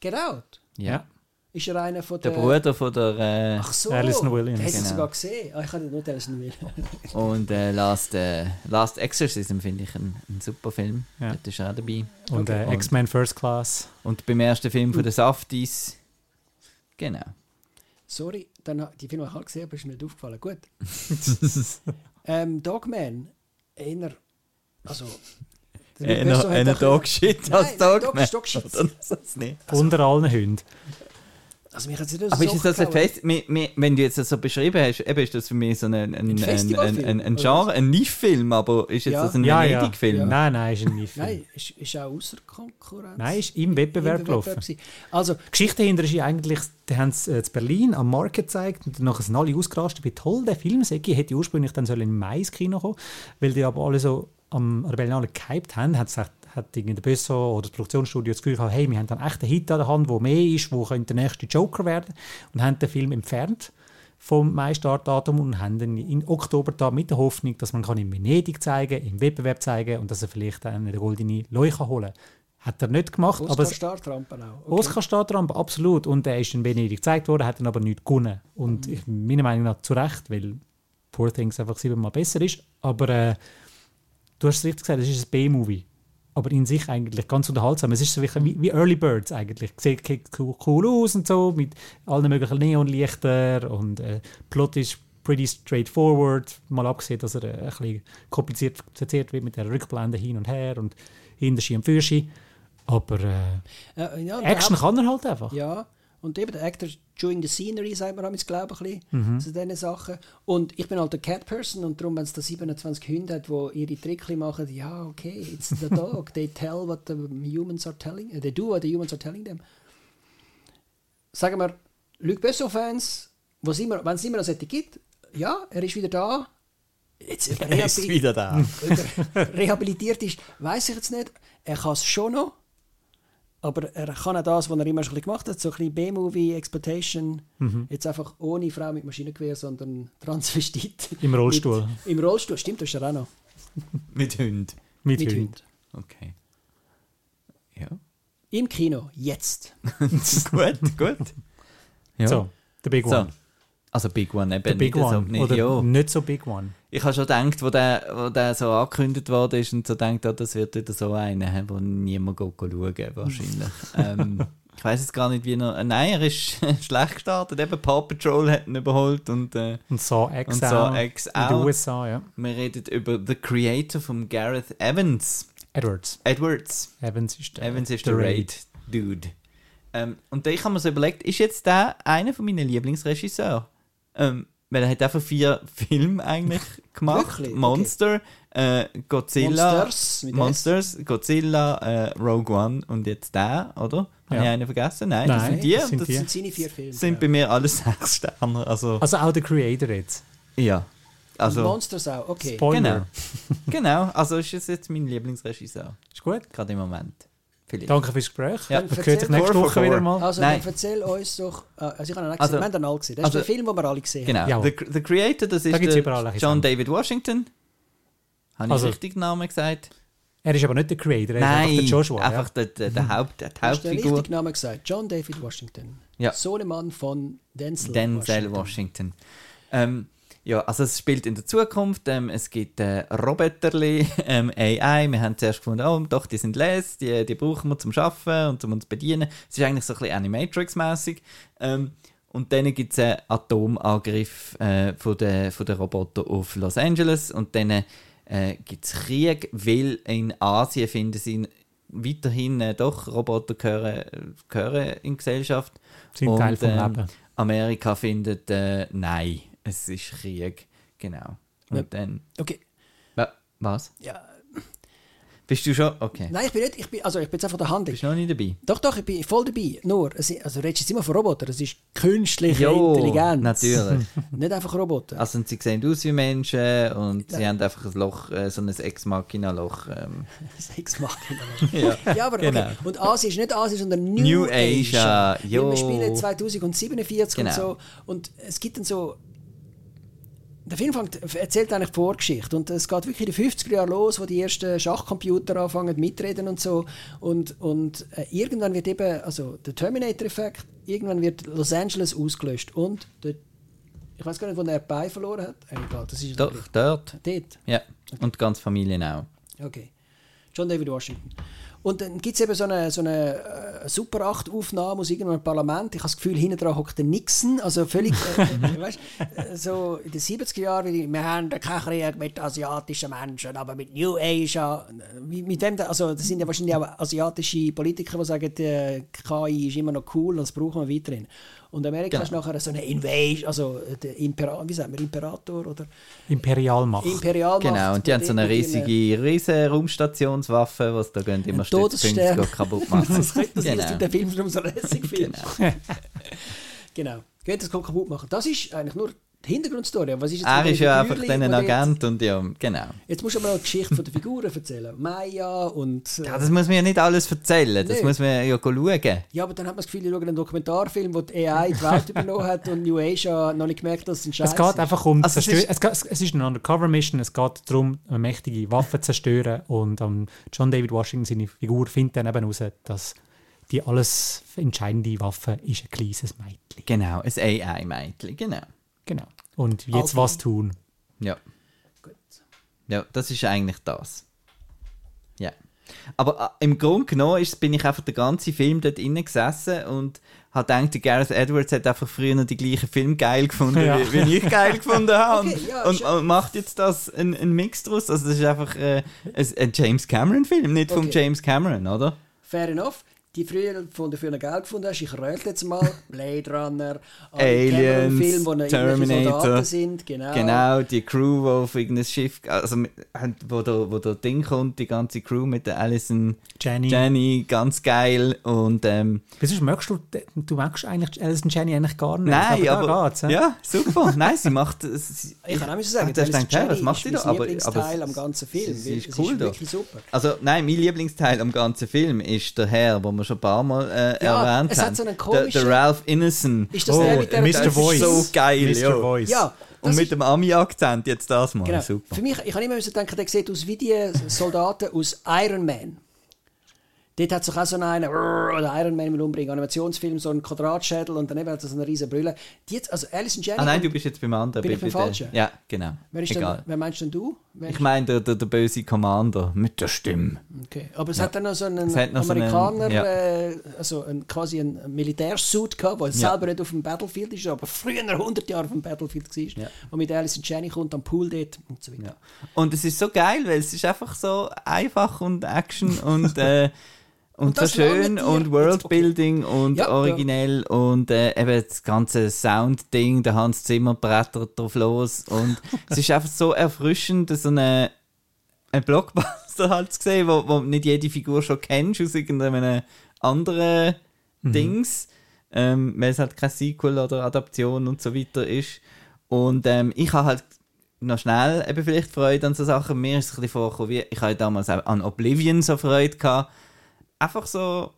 Get Out. Ja. Ist er einer von Der der... Bruder von der äh, Ach so, Alison Williams. Du Genau. sogar gesehen. Ah, ich habe nur Alison Williams. und äh, Last, äh, Last Exorcism finde ich ein, ein super Film. Ja. Dort ist er auch dabei. Und äh, Und- X-Men First Class. Und beim ersten Film von den Safties. Genau. Sorry, dann, die Filme habe ich alle gesehen, aber ist mir nicht aufgefallen. Gut. ähm, Dogman, einer, also... der einer auch- Dogshit als Dogman. Dog-. Unter allen Hunden. Also mich hat es nicht Aber ist es das ein. Fest, wenn du jetzt das so beschrieben hast, eben ist das für mich so ein, ein, ein, ein, ein, ein Genre, ein Niche-Film, aber ist jetzt Ja. das ein Ja, ja. Venedig-Film? Nein, nein, ist ein Miffel. Nein, ist, ist auch außer Konkurrenz. Nein, ist im Wettbewerb gelaufen. Also, Die Geschichte dahinter ist ja eigentlich, die haben es äh, in Berlin am Market gezeigt und danach sind alle ausgerastet, wie toll der Film sei. Hätte ursprünglich dann sollen im Mai ins Kino kommen, weil die aber alle so am an der Berlinale gehypt haben, hat gesagt, hat irgendwie der Besso oder das Produktionsstudio das Gefühl gehabt, hey, wir haben einen Hit an der Hand, der mehr ist, wo könnte der nächste Joker werden und haben den Film entfernt vom Mai-Startdatum und haben ihn in Oktober da mit der Hoffnung, dass man kann in Venedig zeigen, im Wettbewerb zeigen und dass er vielleicht dann eine goldene Leuchte holen kann. Hat er nicht gemacht, aber Oscar es, Startrampen auch. Okay. Oscar steht dran, absolut. Und er ist in Venedig gezeigt worden, hat dann aber nicht gewonnen. Und ich, meiner Meinung nach zu Recht, weil Poor Things einfach siebenmal besser ist. Aber äh, du hast es richtig gesagt, es ist ein B-Movie. Aber in sich eigentlich ganz unterhaltsam. Es ist so wie, wie Early Birds eigentlich. Sieht cool aus und so, mit allen möglichen Neonlichtern und äh, Plot ist pretty straightforward. Mal abgesehen, dass er äh, ein bisschen kompliziert erzählt wird mit der Rückblende hin und her und Hinterschi und Fürschi. Aber äh, Äh, ja, und Action kann er halt einfach. Ja, und eben der Actor during the scenery, sagt man jetzt glaube ich, ein Mhm. zu diesen Sachen. Und ich bin halt eine Cat-Person und darum, wenn es da 27 Hunde hat, die ihre Trickli machen, ja, okay, it's the dog, they tell what the humans are telling, they do what the humans are telling them. Sagen wir, Luc Besson-Fans, wenn es immer, noch solche gibt, ja, er ist wieder da. Jetzt, er ist wieder da. er rehabilitiert ist, weiß ich jetzt nicht. Er kann es schon noch. Aber er kann auch das, was er immer schon ein bisschen gemacht hat, so ein bisschen B-Movie, Exploitation. Mhm. Jetzt einfach ohne Frau mit Maschinengewehr, sondern Transvestit. Im Rollstuhl. Mit, Im Rollstuhl, stimmt, das ist er auch noch. Mit Hund. Mit, Mit Hund. Hund. Okay. Ja. Im Kino, jetzt. gut, gut. Ja. So, der Big So. One. Also Big One, eben Der Big nicht One. So, nicht, Oder ja. nicht so Big One. Ich habe schon gedacht, wo der, wo der so angekündigt worden ist und so gedacht, oh, das wird wieder so einer, wo niemand geht schauen wahrscheinlich. ähm, ich weiß jetzt gar nicht, wie er... Nein, er ist schlecht gestartet. Eben Paw Patrol hat ihn überholt und äh, Und Saw X Und. Saw X In auch. den USA, ja. wir reden über The Creator von Gareth Evans. Edwards. Edwards. Evans ist der, Evans ist der Raid-Dude. Ähm, und da ich habe mir so überlegt, ist jetzt der einer von meinen Lieblingsregisseure? Ähm, weil er hat einfach vier Filme eigentlich gemacht. Wirklich? Okay. Monster, äh, Godzilla, Monsters, Monsters, Godzilla, äh, Rogue One und jetzt der, oder? Habe Ja. ich einen vergessen? Nein, das Nein, sind die. das und sind das die. Das sind seine vier Filme. sind ja. bei mir alle sechs Sterne. Also, Also auch der Creator jetzt. ja. Also, Monsters auch, okay. Spoiler. genau. genau, also ist es jetzt mein Lieblingsregisseur. Ist gut. Gerade im Moment. Vielleicht. Danke fürs Gespräch. Ja. Hört sich Erzähl- nächste Woche wieder mal. Also, Nein. dann erzähl uns doch. Also, ich habe. Also- wir haben ihn alle gesehen. Das also- ist der Film, den wir alle gesehen Genau. Ja. The, the Creator, das ist ein John. David Washington. Habe ich Also- richtig den Namen gesagt? Er ist aber nicht der Creator, er Nein, ist einfach der Joshua. einfach der, der, der, Haupt, der haben. Hast du den Hauptfigur. richtigen Namen gesagt? John David Washington. Ja. Sohnemann von Denzel, Denzel Washington. Ähm, ja, also es spielt in der Zukunft. Ähm, es gibt äh, Roboterli, ähm, AI. Wir haben zuerst gefunden, oh, doch, die sind les, die, die brauchen wir zum Schaffen und zum uns bedienen. Es ist eigentlich so ein bisschen Animatrix-mäßig. Ähm, und dann gibt es einen Atomangriff äh, von der, von der Roboter auf Los Angeles. Und dann äh, gibt es Krieg, weil in Asien finden sie weiterhin äh, doch Roboter gehören, gehören in die Gesellschaft. Sind Teil vom ähm, Leben. Amerika findet, äh, nein, es ist Krieg. Genau. Und Ja. dann. Okay. Wa- Was? Ja. Bist du schon? Okay. Nein, ich bin nicht. Ich bin, also, ich bin jetzt einfach der Handel. Bist du noch nicht dabei? Doch, doch, ich bin voll dabei. Nur, also, du redest jetzt immer von Robotern. Es ist künstliche Jo, Intelligenz. natürlich. Nicht einfach Roboter. Also sie sehen aus wie Menschen und sie haben einfach ein Loch, äh, so ein Ex-Machina-Loch. Ähm. Machen. ja. Ja, aber Genau. okay. Und Asien ist nicht Asien, sondern New, New Asia. Asia, jo. Wir spielen 2047 Genau. und so. Und es gibt dann so. Der Film fängt, erzählt eigentlich die Vorgeschichte. Und es geht wirklich in den 50er Jahren los, wo die ersten Schachcomputer anfangen mitreden und so. Und, und äh, irgendwann wird eben, also der Terminator-Effekt, irgendwann wird Los Angeles ausgelöscht. Und der, ich weiß gar nicht, wo er Bein verloren hat. Äh, Egal, das ist Doch, dort. dort. Ja. Und die ganze Familie auch. Okay. John David Washington. Und dann gibt es eben so eine, so eine äh, Super 8-Aufnahme aus irgendeinem Parlament. Ich habe das Gefühl, hinten dran hockt der Nixon. Also völlig, äh, äh, weißt, äh, so in den 70er Jahren, wie wir haben keinen Krieg mit asiatischen Menschen, aber mit New Asia. Mit dem, also das sind ja wahrscheinlich auch asiatische Politiker, die sagen, die KI ist immer noch cool, das brauchen wir weiterhin. Und Amerika Genau. ist nachher so eine Invasion, also der Impera wie sagen wir, Imperator oder Imperialmacht. Imperialmacht. Genau, und die haben so eine riesige, riesige Raumstationswaffe, was da gehen immer. Stützpunkte kaputt machen. Das könnte das genau. der Film schon so lässig finden. Genau. genau. Geht das kaputt machen. Das ist eigentlich nur die Hintergrundstory. Was ist jetzt Er ist ja einfach dann ein Agent und ja, genau. Jetzt musst du aber noch die Geschichte von der Figuren erzählen. Maya und... Äh, Ja, das muss man ja nicht alles erzählen, das Nee. muss man ja schauen. ja, aber dann hat man das Gefühl, ich schaue einen Dokumentarfilm, wo die AI die Welt übernommen hat und New Asia noch nicht gemerkt, dass es ein Scheiß Es geht einfach um Also es ist- es, geht, es ist eine Undercover-Mission, es geht darum, eine mächtige Waffe zu zerstören und ähm, John David Washington, seine Figur, findet dann eben heraus, dass die alles entscheidende Waffe ist ein kleines Mädchen. Genau, ein AI-Mädchen, genau. Genau. Und jetzt Okay. was tun? Ja. Gut. Ja, das ist eigentlich das. Ja. Aber äh, im Grunde genommen ist, bin ich einfach den ganzen Film dort innen gesessen und habe gedacht, der Gareth Edwards hat einfach früher noch die gleichen Filme geil gefunden, Ja. wie, wie ich geil gefunden habe. Okay, ja, und, und, macht jetzt das einen, einen Mix draus. Also das ist einfach äh, ein, ein James Cameron-Film, nicht vom Okay. James Cameron, oder? Fair enough. Die früher von der früher Geld gefunden hast, ich rötle jetzt mal. Blade Runner, Aliens, Film, wo irgendwelche Terminator. Soldaten sind. Genau. Genau, die Crew, die auf irgendein Schiff, also wo der, wo der Ding kommt, die ganze Crew mit der Alison, Jenny. Jenny, ganz geil und ähm, Wieso magst du, du magst eigentlich Alison Jenny eigentlich gar nicht. Nein, da aber, geht's, ja, super. Nein, sie macht. Sie, Ich kann auch müssen sagen, Ah, Alice gedacht, hey, was Jenny macht ist sie mein da? Aber, Lieblingsteil aber am ganzen Film. Sie, sie ist es cool ist da. wirklich super. Also nein, mein Lieblingsteil am ganzen Film ist der Herr, wo wir schon ein paar Mal äh, Ja, erwähnt es haben. hat so einen der, komischen- der Ralph Ineson. Ist das Oh, der mit der Mr. Das Voice. so geil, Mr. ja. Voice. Ja, Und mit dem Ami-Akzent jetzt das mal. Genau. Super. Für mich, ich habe immer müssen denken, der sieht aus wie die Soldaten aus Iron Man. Dort hat sich auch so einen, oder Iron Man will umbringen, Animationsfilm, so einen Quadratschädel und daneben hat er so eine riesen Brille. Die jetzt, also Alison Jenny. Ah nein, du bist jetzt beim anderen. Bin ich bei- beim bei der- Falschen? Ja, genau. wer, ist Egal. denn, wer meinst denn du? Ich meine der, der, der böse Commander mit der Stimme. Okay. Aber es hat dann noch so einen noch so einen- Amerikaner, ja. äh, also ein, quasi einen Militärsuit gehabt, der Ja. selber nicht auf dem Battlefield ist, aber früher 100 Jahre auf dem Battlefield war. Ja. Und mit Alice und Jenny kommt am Pool dort und so weiter. Ja. Und es ist so geil, weil es ist einfach so einfach und Action und, äh, und, so schön und Worldbuilding und Ja, ja. originell und äh, eben das ganze Sound-Ding, der Hans Zimmer brettert drauf los und es ist einfach so erfrischend, so eine, ein Blockbuster halt zu sehen, wo, wo nicht jede Figur schon kennst aus irgendeinem anderen Dings, ähm, weil es halt kein Sequel oder Adaption und so weiter ist. Und ähm, ich habe halt noch schnell eben vielleicht Freude an so Sachen. Mir ist es ein bisschen vorgekommen, wie ich hatte damals auch an Oblivion so Freude gehabt. Einfach so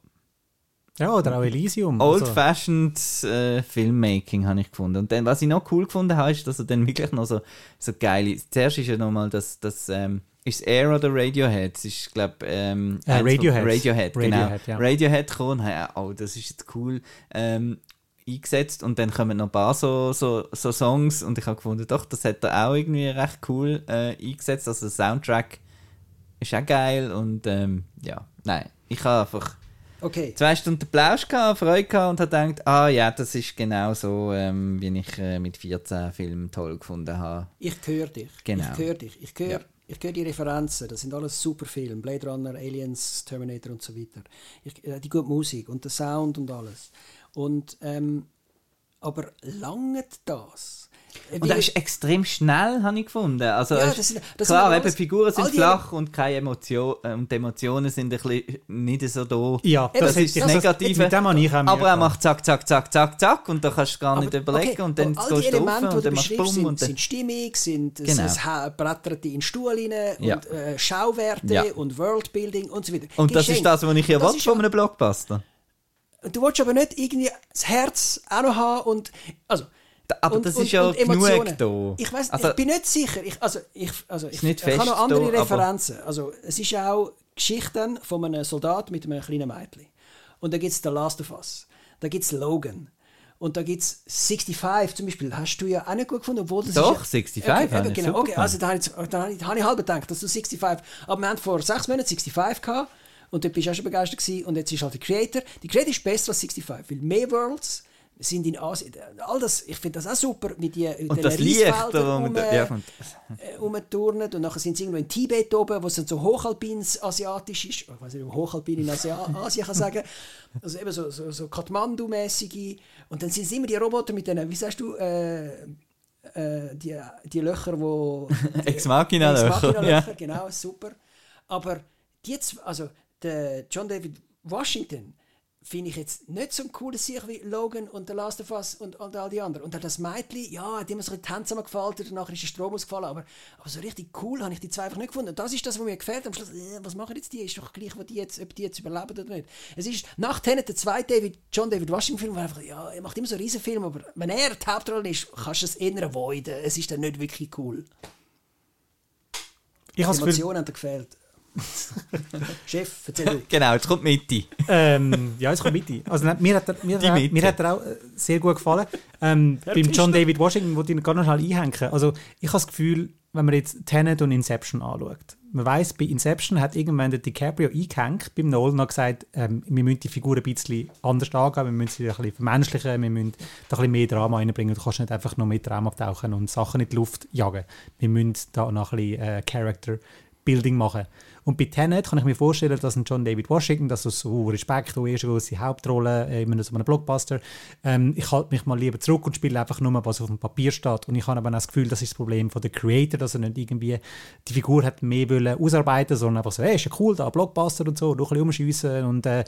Ja, oder auch Elysium. also- old-fashioned äh, Filmmaking habe ich gefunden. Und dann, was ich noch cool gefunden habe, ist, dass er dann wirklich noch so, so geil ist. Zuerst ist ja nochmal das, das ähm, ist Air oder Radiohead? Es ist, glaube ähm, Äh, Radiohead. Radiohead, genau. Radiohead, ja. Radiohead gekommen, ja, oh, das ist jetzt cool. Ähm, eingesetzt und dann kommen noch ein paar so, so, so Songs und ich habe gefunden, doch, das hat er auch irgendwie recht cool äh, eingesetzt. Also der Soundtrack ist auch geil und ähm, ja, nein, ich habe einfach Okay. zwei Stunden Plausch gehabt, Freude gehabt und habe gedacht, ah ja, das ist genau so, ähm, wie ich äh, mit 14 Filmen toll gefunden habe. Ich höre dich. Genau. Ich höre dich. Ich höre Ja. ich höre die Referenzen. Das sind alles super Filme. Blade Runner, Aliens, Terminator und so weiter. Ich, äh, die gute Musik und der Sound und alles. Und, ähm, aber langt das? Und er ist extrem schnell, habe ich gefunden. Also, Ja, das das klar, eben, Figuren sind flach und keine Emotion, äh, und die Emotionen sind ein bisschen nicht so da. Ja, das, das- ist das das- Negative. mit dem aber er macht zack, zack, zack, zack, zack und da kannst du gar nicht Aber- überlegen okay, und dann gehst du rauf und dann machst du Bumm sind, und dann... sind stimmig, sind, Genau. es brettert in den Stuhl rein Ja. und äh, Schauwerte Ja. und Worldbuilding und so weiter. Und das ist das, was ich hier Das will von einem Blockbuster. Du willst aber nicht irgendwie das Herz auch noch haben und... Also, Aber und, das und, ist ja und Emotionen. genug da. Ich weiß, Also- ich bin nicht sicher. Ich, also ich, also ich, ich habe noch andere da, Referenzen. Also es ist auch Geschichten von einem Soldat mit einem kleinen Mädchen. Und da gibt es The Last of Us. Da gibt es Logan. Und da gibt es 65 zum Beispiel. Hast du ja auch nicht gut gefunden, obwohl das Doch, ist ja, 65 okay, genau. Okay, also da habe ich, da habe ich, da habe ich halb gedacht, dass du 65... Aber wir haben vor sechs Monaten 65 gehabt. Und dort bist du auch schon begeistert gewesen. Und jetzt ist halt der Creator. Die Creator ist besser als 65, weil mehr Worlds sind in Asien. All das, ich finde das auch super, wie die in Und den das Licht, rum, da- ja, und- äh, rumturnen und nachher sind sie irgendwo in Tibet oben, wo es dann so hochalpins asiatisch ist. Ich weiß nicht, ob hochalpin in Asia Asien kann sagen. Also eben so, so, so Kathmandu-mäßige. Und dann sind es immer die Roboter mit denen, wie sagst du, äh, äh, die, die Löcher, wo... Ex Machina Ex Löcher, Machina ja. Genau, super. Aber die jetzt, also der John David Washington, finde ich jetzt nicht so ein cooler Sieg wie Logan und The Last of Us und, und all die anderen. Und dann das Mädchen, ja, die haben mir so ein bisschen die Hände zusammengefallen, danach ist der Strom ausgefallen, aber, aber so richtig cool habe ich die zwei einfach nicht gefunden. Und das ist das, was mir gefällt. Am Schluss, äh, was machen jetzt die? Ist doch gleich, wo die jetzt, ob die jetzt überleben oder nicht. Es ist nach Tenet der zweite David, John David Washington-Film, wo einfach, ja, er macht immer so Riesenfilme, aber wenn er die Hauptrolle ist, kannst du es eher avoiden. Es ist dann nicht wirklich cool. Ich Gefühl, Emotionen haben dir gefehlt. Chef, erzähl. Genau, jetzt kommt Mitte. ähm, ja, es kommt mit. Also, mir, hat er, mir, Die hat- Mitte. mir hat er auch äh, sehr gut gefallen. Ähm, beim John David Washington wollte ich gar noch schnell einhängen. Also, ich habe das Gefühl, wenn man jetzt Tenet und Inception anschaut, man weiß, bei Inception hat irgendwann der DiCaprio eingehängt, beim Nolan noch gesagt, ähm, wir müssen die Figur ein bisschen anders angehen, wir müssen sie ein bisschen vermenschlichen, wir müssen da ein bisschen mehr Drama reinbringen. Du kannst nicht einfach nur mit Drama abtauchen und Sachen in die Luft jagen. Wir müssen da noch ein bisschen äh, Character Building machen. Und bei Tenet kann ich mir vorstellen, dass ein John David Washington, das ist so Respekt, die erste große Hauptrolle äh, in so einem Blockbuster, ähm, ich halte mich mal lieber zurück und spiele einfach nur, was auf dem Papier steht. Und ich habe aber auch das Gefühl, das ist das Problem von der Creator, dass er nicht irgendwie die Figur hat mehr wollen ausarbeiten, sondern einfach so, hey, ist ja cool, da Blockbuster und so, noch ein bisschen umschiessen und äh,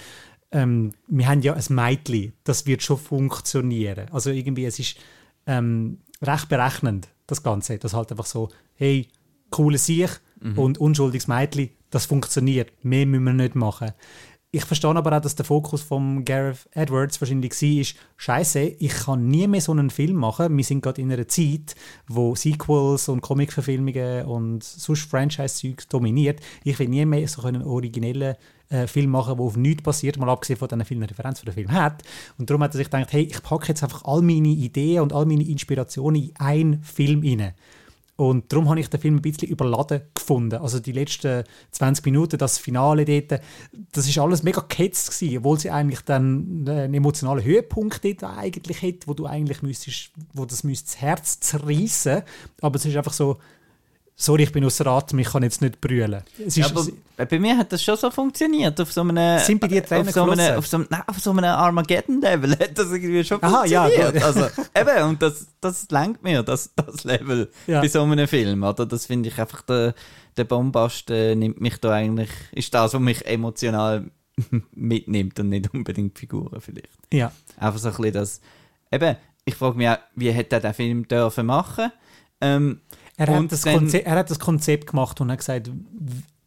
ähm, wir haben ja ein Mädchen, das wird schon funktionieren. Also irgendwie, es ist ähm, recht berechnend, das Ganze. Das halt einfach so, hey, coole Sieg und unschuldiges Mädchen, das funktioniert. Mehr müssen wir nicht machen. Ich verstehe aber auch, dass der Fokus von Gareth Edwards wahrscheinlich war, Scheiße, ich kann nie mehr so einen Film machen. Wir sind gerade in einer Zeit, wo Sequels und Comic-Verfilmungen und sonst Franchise-Zeug dominiert. Ich will nie mehr so einen originellen äh, Film machen, der auf nichts basiert, mal abgesehen von den vielen Referenzen, die der Film hat. Und darum hat er sich gedacht, hey, ich packe jetzt einfach all meine Ideen und all meine Inspirationen in einen Film rein. Und darum habe ich den Film ein bisschen überladen gefunden. Also die letzten 20 Minuten, das Finale dort, das ist alles mega gehetzt gewesen, obwohl sie eigentlich dann einen emotionalen Höhepunkt dort eigentlich hat, wo du eigentlich müsstest, wo das müsste das Herz zerreißen. Aber es ist einfach so, sorry, ich bin außer Atem, ich kann jetzt nicht brüllen. Ist, Aber bei mir hat das schon so funktioniert. Auf so einem, Sind bei dir Tränen auf so einem, auf so einem, nein, auf so einem Armageddon-Level hat das irgendwie schon Aha, ja, funktioniert. gut. also, eben, und das, das lenkt mir, das, das Level Ja. bei so einem Film. Oder? Das finde ich einfach, der, der Bombast äh, nimmt mich da eigentlich, ist das, was mich emotional mitnimmt und nicht unbedingt Figuren vielleicht. ja. Einfach so ein bisschen das, eben, ich frage mich auch, wie hätte er den Film dürfen machen? Ähm, Er, Und hat das dann- Konzept, er hat das Konzept gemacht und hat gesagt,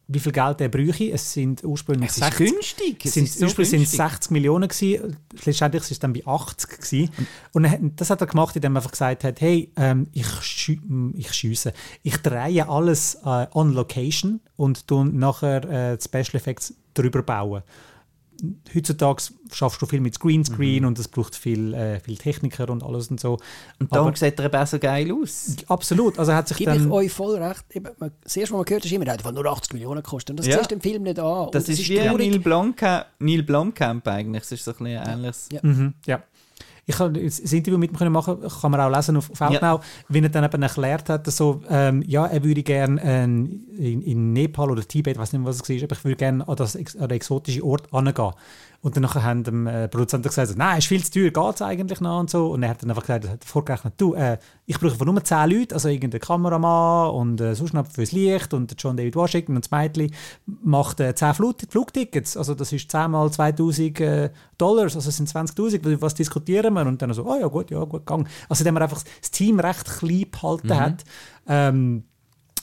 wie viel Geld er bräuchte. Es sind ursprünglich es ist günstig. Es sind, ursprünglich sind es günstig. 60 Millionen gewesen, letztendlich ist es dann bei 80 gewesen. Und hat, das hat er gemacht, indem er einfach gesagt hat, hey, ähm, ich, schü ich schiesse, ich drehe alles äh, on Location und tu nachher äh, Special Effects drüber bauen. Heutzutage schaffst du viel mit Greenscreen und es braucht viel, äh, viel Techniker und alles und so. Und darum Aber- sieht er eben auch so geil aus. Absolut, also er hat sich Gebe ich dann... euch voll recht. Eben, man, das erste, was man gehört hat, ist immer, der hat nur 80 Millionen gekostet. Und das Ja. siehst du im Film nicht an. Das Und ist, wie traurig. Neil Blomkamp, Neil Blomkamp eigentlich. Das ist so ein bisschen ähnliches. Ja. Mhm, ja. Ich habe das Interview mit ihm können machen, kann man auch lesen auf, auf Outnow, wie er dann eben erklärt hat, dass so, ähm, ja, er würde gerne ähm, in, in Nepal oder Tibet, ich weiß nicht mehr, was es war, aber ich würde gerne an, das, an den exotischen Ort angehen. Und dann haben dem äh, Produzenten gesagt, nein, ist viel zu teuer, geht es eigentlich noch und so. Und er hat dann einfach gesagt, er hat vorgerechnet, du, äh, ich brauche nur 10 Leute, also irgendeinen Kameramann und äh, sonst noch fürs Licht und John David Washington und das Mädchen macht äh, 10 Flug Flugtickets, also das ist 10 mal 2000 äh, Dollars, also es sind 20'000, was diskutieren wir? Und dann so, oh ja gut, ja gut, gang. Also indem er einfach das Team recht klein behalten hat, ähm,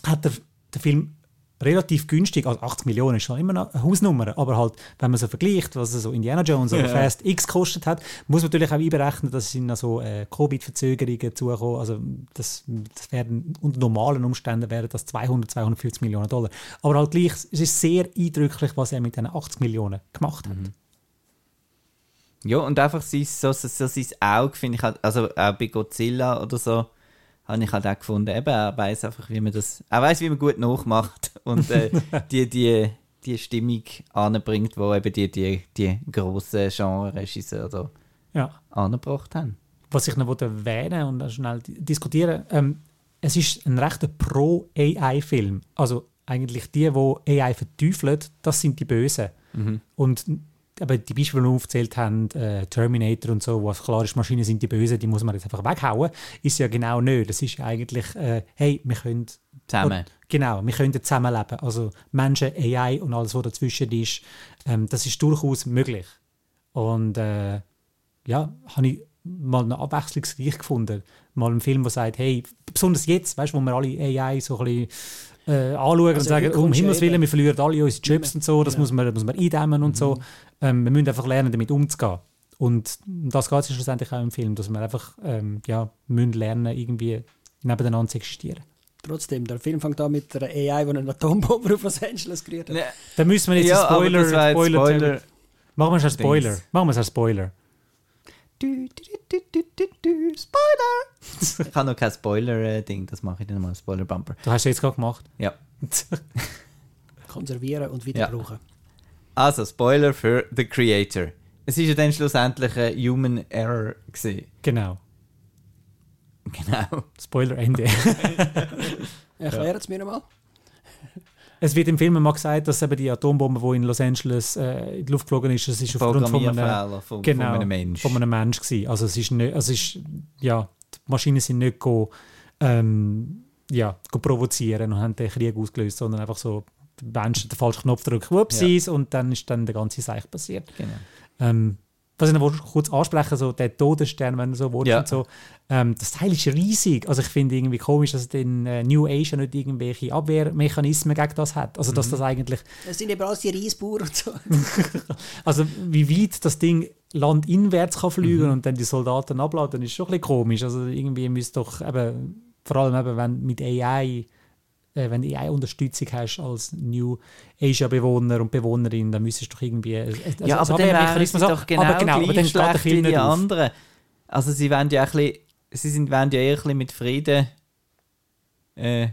hat der, der Film relativ günstig, also 80 Millionen ist schon immer noch eine Hausnummer, aber halt, wenn man so vergleicht, was so Indiana Jones oder Fast X gekostet hat, muss man natürlich auch einberechnen, dass es sind noch so äh, Covid-Verzögerungen zukommen, also das, das werden, unter normalen Umständen wären das 200, 250 Millionen Dollar. Aber halt gleich, es ist sehr eindrücklich, was er mit diesen 80 Millionen gemacht hat. Ja, und einfach sein, so, so, so sein Auge, finde ich halt, also auch bei Godzilla oder so, habe ich halt auch gefunden, eben, er weiß einfach, wie man das, er weiß, wie man gut nachmacht. Und äh, die, die, die Stimmung anbringt, wo eben die, die, die grossen Genre-Regisseure da Ja. angebracht haben. Was ich noch wollte erwähnen und dann schnell di- diskutieren, ähm, es ist ein rechter Pro-AI-Film. Also eigentlich die, die AI verteufeln, das sind die Bösen. Und aber die Beispiele, die wir aufgezählt haben, äh, Terminator und so, wo klar ist, Maschinen sind die Bösen, die muss man jetzt einfach weghauen, ist ja genau nicht. Das ist ja eigentlich, äh, hey, wir können Zusammen. Und, genau, wir können zusammenleben. Also Menschen, AI und alles, was dazwischen ist, ähm, das ist durchaus möglich. Und äh, ja, habe ich mal eine abwechslungsreich gefunden. Mal einen Film, der sagt, hey, besonders jetzt, weißt du, wo wir alle AI so ein bisschen äh, anschauen und Also sagen, heute um Himmels ja Willen, wir verlieren alle unsere Jobs und so, das Genau. muss, man, muss man eindämmen und so. Ähm, wir müssen einfach lernen, damit umzugehen. Und um das geht es ja schlussendlich auch im Film, dass wir einfach ähm, ja, müssen lernen, irgendwie nebeneinander zu existieren. Trotzdem, der Film fängt an mit einer AI, die eine Atombombe auf Los Angeles gerührt hat. Da müssen wir jetzt Ja, einen Spoiler, jetzt Spoiler, Spoiler. Machen wir es als Spoiler. Machen wir es als Spoiler. Du, du, du, Spoiler! ich habe noch kein Spoiler-Ding, das mache ich dann mal, ein Spoiler-Bumper. Du hast es jetzt gerade gemacht. Ja. Konservieren und wieder Ja. brauchen. Also, Spoiler für The Creator. Es ist ja dann schlussendlich ein Human Error gesehen. Genau. Genau. Spoiler Ende. Erklären Sie mir nochmal. Es wird im Film mal gesagt, dass eben die Atombombe, die in Los Angeles äh, in die Luft geflogen ist, das ist aufgrund von einem, von, genau, von einem Mensch. von einem Mensch gewesen. Also es ist nicht, also es ist, ja, die Maschinen sind nicht go, ähm, ja, go provozieren und haben den Krieg ausgelöst, sondern einfach so Menschen den falschen Knopf drücken, whoopsies, und dann ist dann der ganze Seich passiert. Genau. Ähm, was ich noch wollte kurz ansprechen so der Todesstern, wenn du so willst Ja. und so. Ähm, das Teil ist riesig. Also ich finde irgendwie komisch, dass es in äh, New Asia nicht irgendwelche Abwehrmechanismen gegen das hat. Also Mhm. dass das eigentlich, Das sind eben alles die Reisbauern und so. also wie weit das Ding landinwärts kann Mhm. fliegen und dann die Soldaten abladen, ist schon ein bisschen komisch. Also irgendwie müsste doch eben, vor allem eben, wenn mit AI äh, wenn du AI-Unterstützung hast als New Asia-Bewohner und Bewohnerin, dann müsstest du doch irgendwie. äh, Also ja, aber dann wären sie doch genau, aber genau aber dann schlecht wie die anderen. Also sie wollen ja ein bisschen, sie sind, wollen ja eher ein bisschen mit Frieden äh,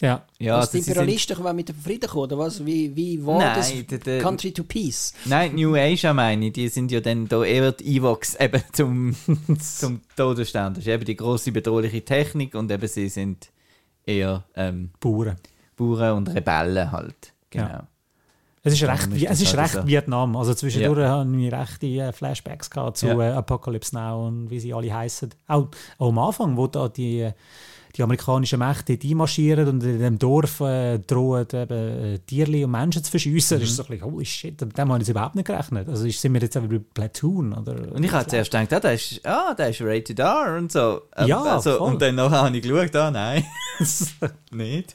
Ja, ja, dass also die Imperialisten kommen mit dem Frieden kommen, oder was? Wie, wie war Nein, das der- der- Country to Peace? Nein, New Asia meine ich, die sind ja dann da eher die Evox eben zum, zum Todesstern. Das ist eben die grosse bedrohliche Technik und eben sie sind eher ähm, Bauern. Bauern und Rebellen halt. Genau. Ja. Es ist recht, ist es ist halt recht so. Vietnam. Also zwischendurch haben wir rechte äh, Flashbacks gehabt zu Ja. äh, Apocalypse Now und wie sie alle heißen. Auch, auch am Anfang, wo da die, äh, die amerikanischen Mächte dort einmarschieren und in dem Dorf äh, drohen, eben, äh, Tierli und Menschen zu verschiessen, Mhm. ist so ein bisschen, holy shit, mit dem habe ich überhaupt nicht gerechnet. Also sind wir jetzt einfach bei Platoon? Oder, Und ich habe zuerst gedacht, ah, der ist, ah, der ist rated R und so. Ähm, Ja, also, voll. Und dann nachher habe ich geschaut, ah, nein. Nicht.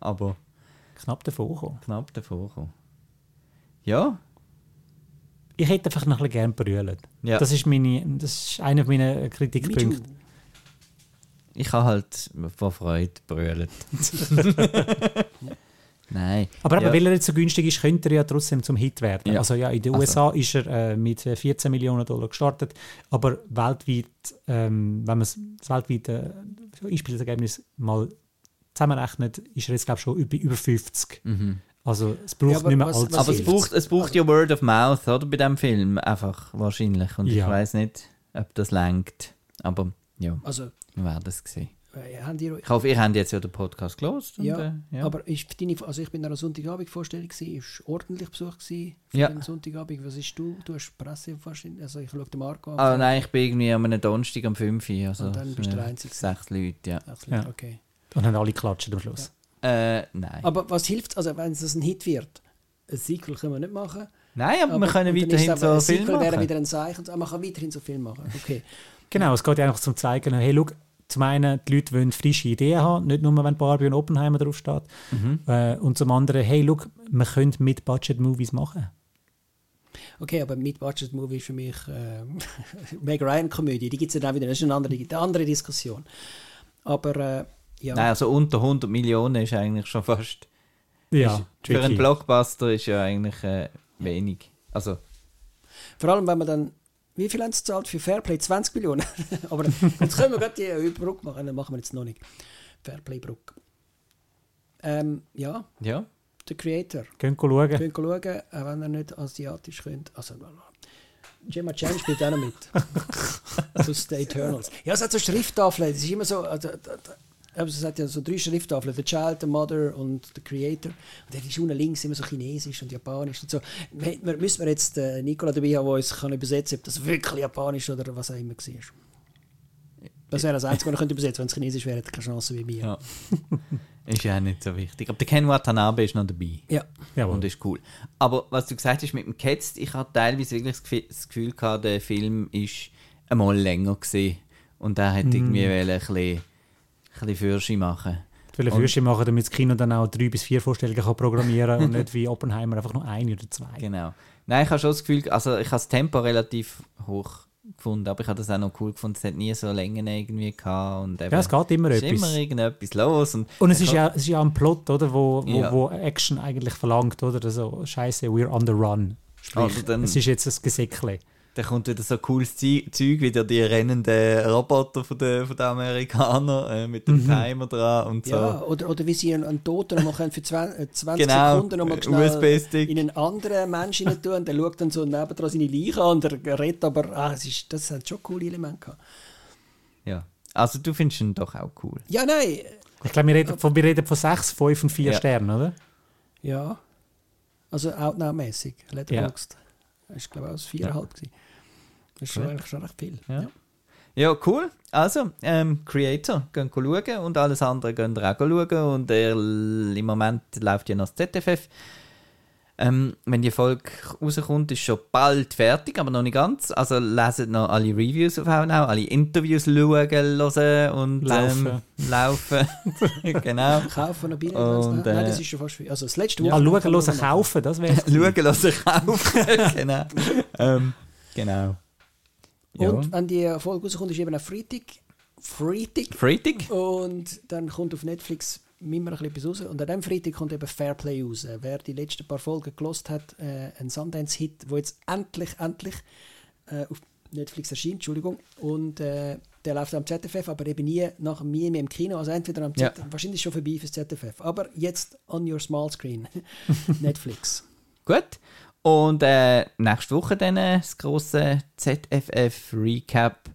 Aber Knapp davor gekommen. knapp davor gekommen. Ja, Ich hätte einfach noch ein bisschen gerne brüllt. Ja. Das, ist meine, das ist einer meiner Me Kritikpunkte. Ich habe halt vor Freude brüllt. nein. Aber ja. weil er jetzt so günstig ist, könnte er ja trotzdem zum Hit werden. Ja. Also ja, in den Also. USA ist er äh, mit äh, 14 Millionen Dollar gestartet, aber weltweit, ähm, wenn man das weltweite äh, Einspielergebnis mal zusammenrechnet, ist er jetzt glaube ich schon über, über 50. Also es braucht Ja, aber nicht mehr was- allzu was Aber es viel. braucht, es braucht ja Word of Mouth, oder? Bei dem Film. Einfach wahrscheinlich. Und ich weiß nicht, ob das langt. Aber ja, Also, wir werden es sehen. haben die, Ich hoffe, ihr habt jetzt ja den Podcast gelesen. ja, äh, ja. aber ist deine, also ich bin an einer Sonntagabend-Vorstellung, ist ordentlich Besuch gewesen für Ja. den Sonntagabend. Was ist du? Du hast Presse wahrscheinlich, also ich schaue den Marco an. Ah, nein, ich bin irgendwie am einem Donnerstag um 5 Uhr. Also, Und dann bist du der äh, Einzige. Sechs Leute, ja. Ach, Ja. Okay. Und dann alle klatschen am Schluss. Äh, nein. Aber was hilft, also wenn es ein Hit wird, ein Sequel können wir nicht machen. nein, aber, wir können weiterhin so aber- ein Film Sequel wäre machen. wieder ein Zeichen, aber man kann weiterhin so Film machen. Okay. Genau, es geht ja einfach zum zeigen, hey, schau, zum einen, die Leute wollen frische Ideen haben, nicht nur, wenn Barbie und Oppenheimer draufsteht. Mhm. Äh, und zum anderen, hey, schau, man könnte mit Budget-Movies machen. Okay, aber Mid-Budget-Movie ist für mich äh, Meg Ryan-Komödie. Die gibt es ja dann wieder. Das ist eine andere, eine andere Diskussion. Aber äh, ja. Nein, also unter 100 Millionen ist eigentlich schon fast. Ja, ist, für einen Blockbuster ist ja eigentlich äh, wenig. Also, Vor allem, wenn man dann. Wie viel haben sie gezahlt für Fairplay? 20 Millionen. aber jetzt können wir gerade die Brücke machen. Dann machen wir jetzt noch nicht. Fairplay-Brücke. Ähm, ja, ja. The Creator. Gehen schauen. Könnt schauen, auch wenn ihr nicht asiatisch könnt. Also, Gemma Chan spielt auch noch mit. Aus den Eternals. Ja, es hat so Schrifttafeln. Es ist immer so. Also, da- da- aber es hat ja so drei Schrifttafeln: The Child, The Mother und The Creator. Und dann ist unten links immer so chinesisch und japanisch und so. Wir, wir, müssen wir jetzt äh, Nicola dabei haben, der uns kann übersetzen kann, ob das wirklich japanisch oder was auch immer war. Das wäre das Einzige, was ich könnte übersetzen Wenn es chinesisch wäre, hätte keine Chance wie mir. Ja. ist ja auch nicht so wichtig. Aber der Ken Watanabe ist noch dabei. Ja. Jawohl. Und ist cool. Aber was du gesagt hast mit dem Cats, ich hatte teilweise wirklich das Gefühl, gehabt, der Film ist einmal länger gesehen. Und er hat irgendwie wollen ein bisschen, bisschen Fürsche machen. Eine Würste machen, damit das Kino dann auch drei bis vier Vorstellungen kann programmieren und nicht wie Oppenheimer einfach nur eine oder zwei. Genau. Nein, ich habe schon das Gefühl, also ich habe das Tempo relativ hoch gefunden, aber ich habe das auch noch cool gefunden. Es hat nie so Längen irgendwie gehabt. Und eben, Ja, es geht immer es ist etwas. immer irgendetwas los. Und, Und es ist ja, es ist ja ein Plot, oder, wo, wo, Ja. wo Action eigentlich verlangt, oder? Also, Scheiße, we're on the run. Sprich, Also dann- es ist jetzt ein Gesäckle. Dann kommt wieder so cooles Zeug, wieder die rennenden Roboter von den, von den Amerikanern äh, mit dem Timer dran und so. Ja, oder, oder wie sie einen, einen Toten noch für 20, äh, 20 Genau, Sekunden noch mal schnell USB-Stick. in einen anderen Menschen rein tun. Der schaut dann so nebendran seine Leiche an und er redet aber, ah, es ist, das hat schon coole Elemente gehabt. Ja. Also du findest ihn doch auch cool. Ja, nein, Ich glaube, wir reden von, wir reden von sechs, fünf und vier Ja. Sternen, oder? ja. Also Outnow-mäßig, Letterboxd. Das war, glaube ich, auch ein 4,5 gewesen. Das ist schon, eigentlich schon recht viel. Ja. Ja, cool. Also, ähm, Creator, gehen schauen und alles andere gehen ihr auch schauen. Und er, im Moment läuft ja noch das ZFF. Ähm, wenn die Folge rauskommt, ist schon bald fertig, aber noch nicht ganz. Also leset noch alle Reviews auf Haunau, alle Interviews schauen, hören und Laufen. Ähm, laufen. genau. Kaufen noch Bilder? Und, Nein, äh, das ist schon fast viel. Also das letzte Ah, Wochenende schauen, hören, kaufen, das wäre Schauen, hören, kaufen. genau. ähm, genau. Ja. Und wenn die Folge rauskommt, ist eben auch Freitag. Freitag. Freitag? Und dann kommt auf Netflix immer ein bisschen etwas raus. Und an diesem Freitag kommt eben Fairplay raus. Wer die letzten paar Folgen gelost hat, äh, ein Sundance-Hit, der jetzt endlich, endlich äh, auf Netflix erscheint, Entschuldigung. Und äh, der läuft am ZFF, aber eben nie nach mir im Kino. Also entweder am Ja. ZFF, wahrscheinlich schon vorbei fürs ZFF. Aber jetzt on your small screen. Netflix. Gut. Und äh, nächste Woche dann äh, das große ZFF Recap,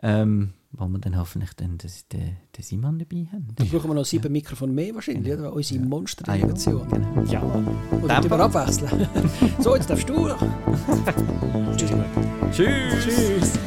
ähm, wo wir dann hoffentlich dann das, den, den Simon dabei haben. Da brauchen wir noch sieben Mikrofone mehr wahrscheinlich, oder? Unsere Monsterdelegation. Ah, ja, genau. Ja. Oder Tempo. wir abwechseln. so, jetzt darfst du. Tschüss. Tschüss. Tschüss.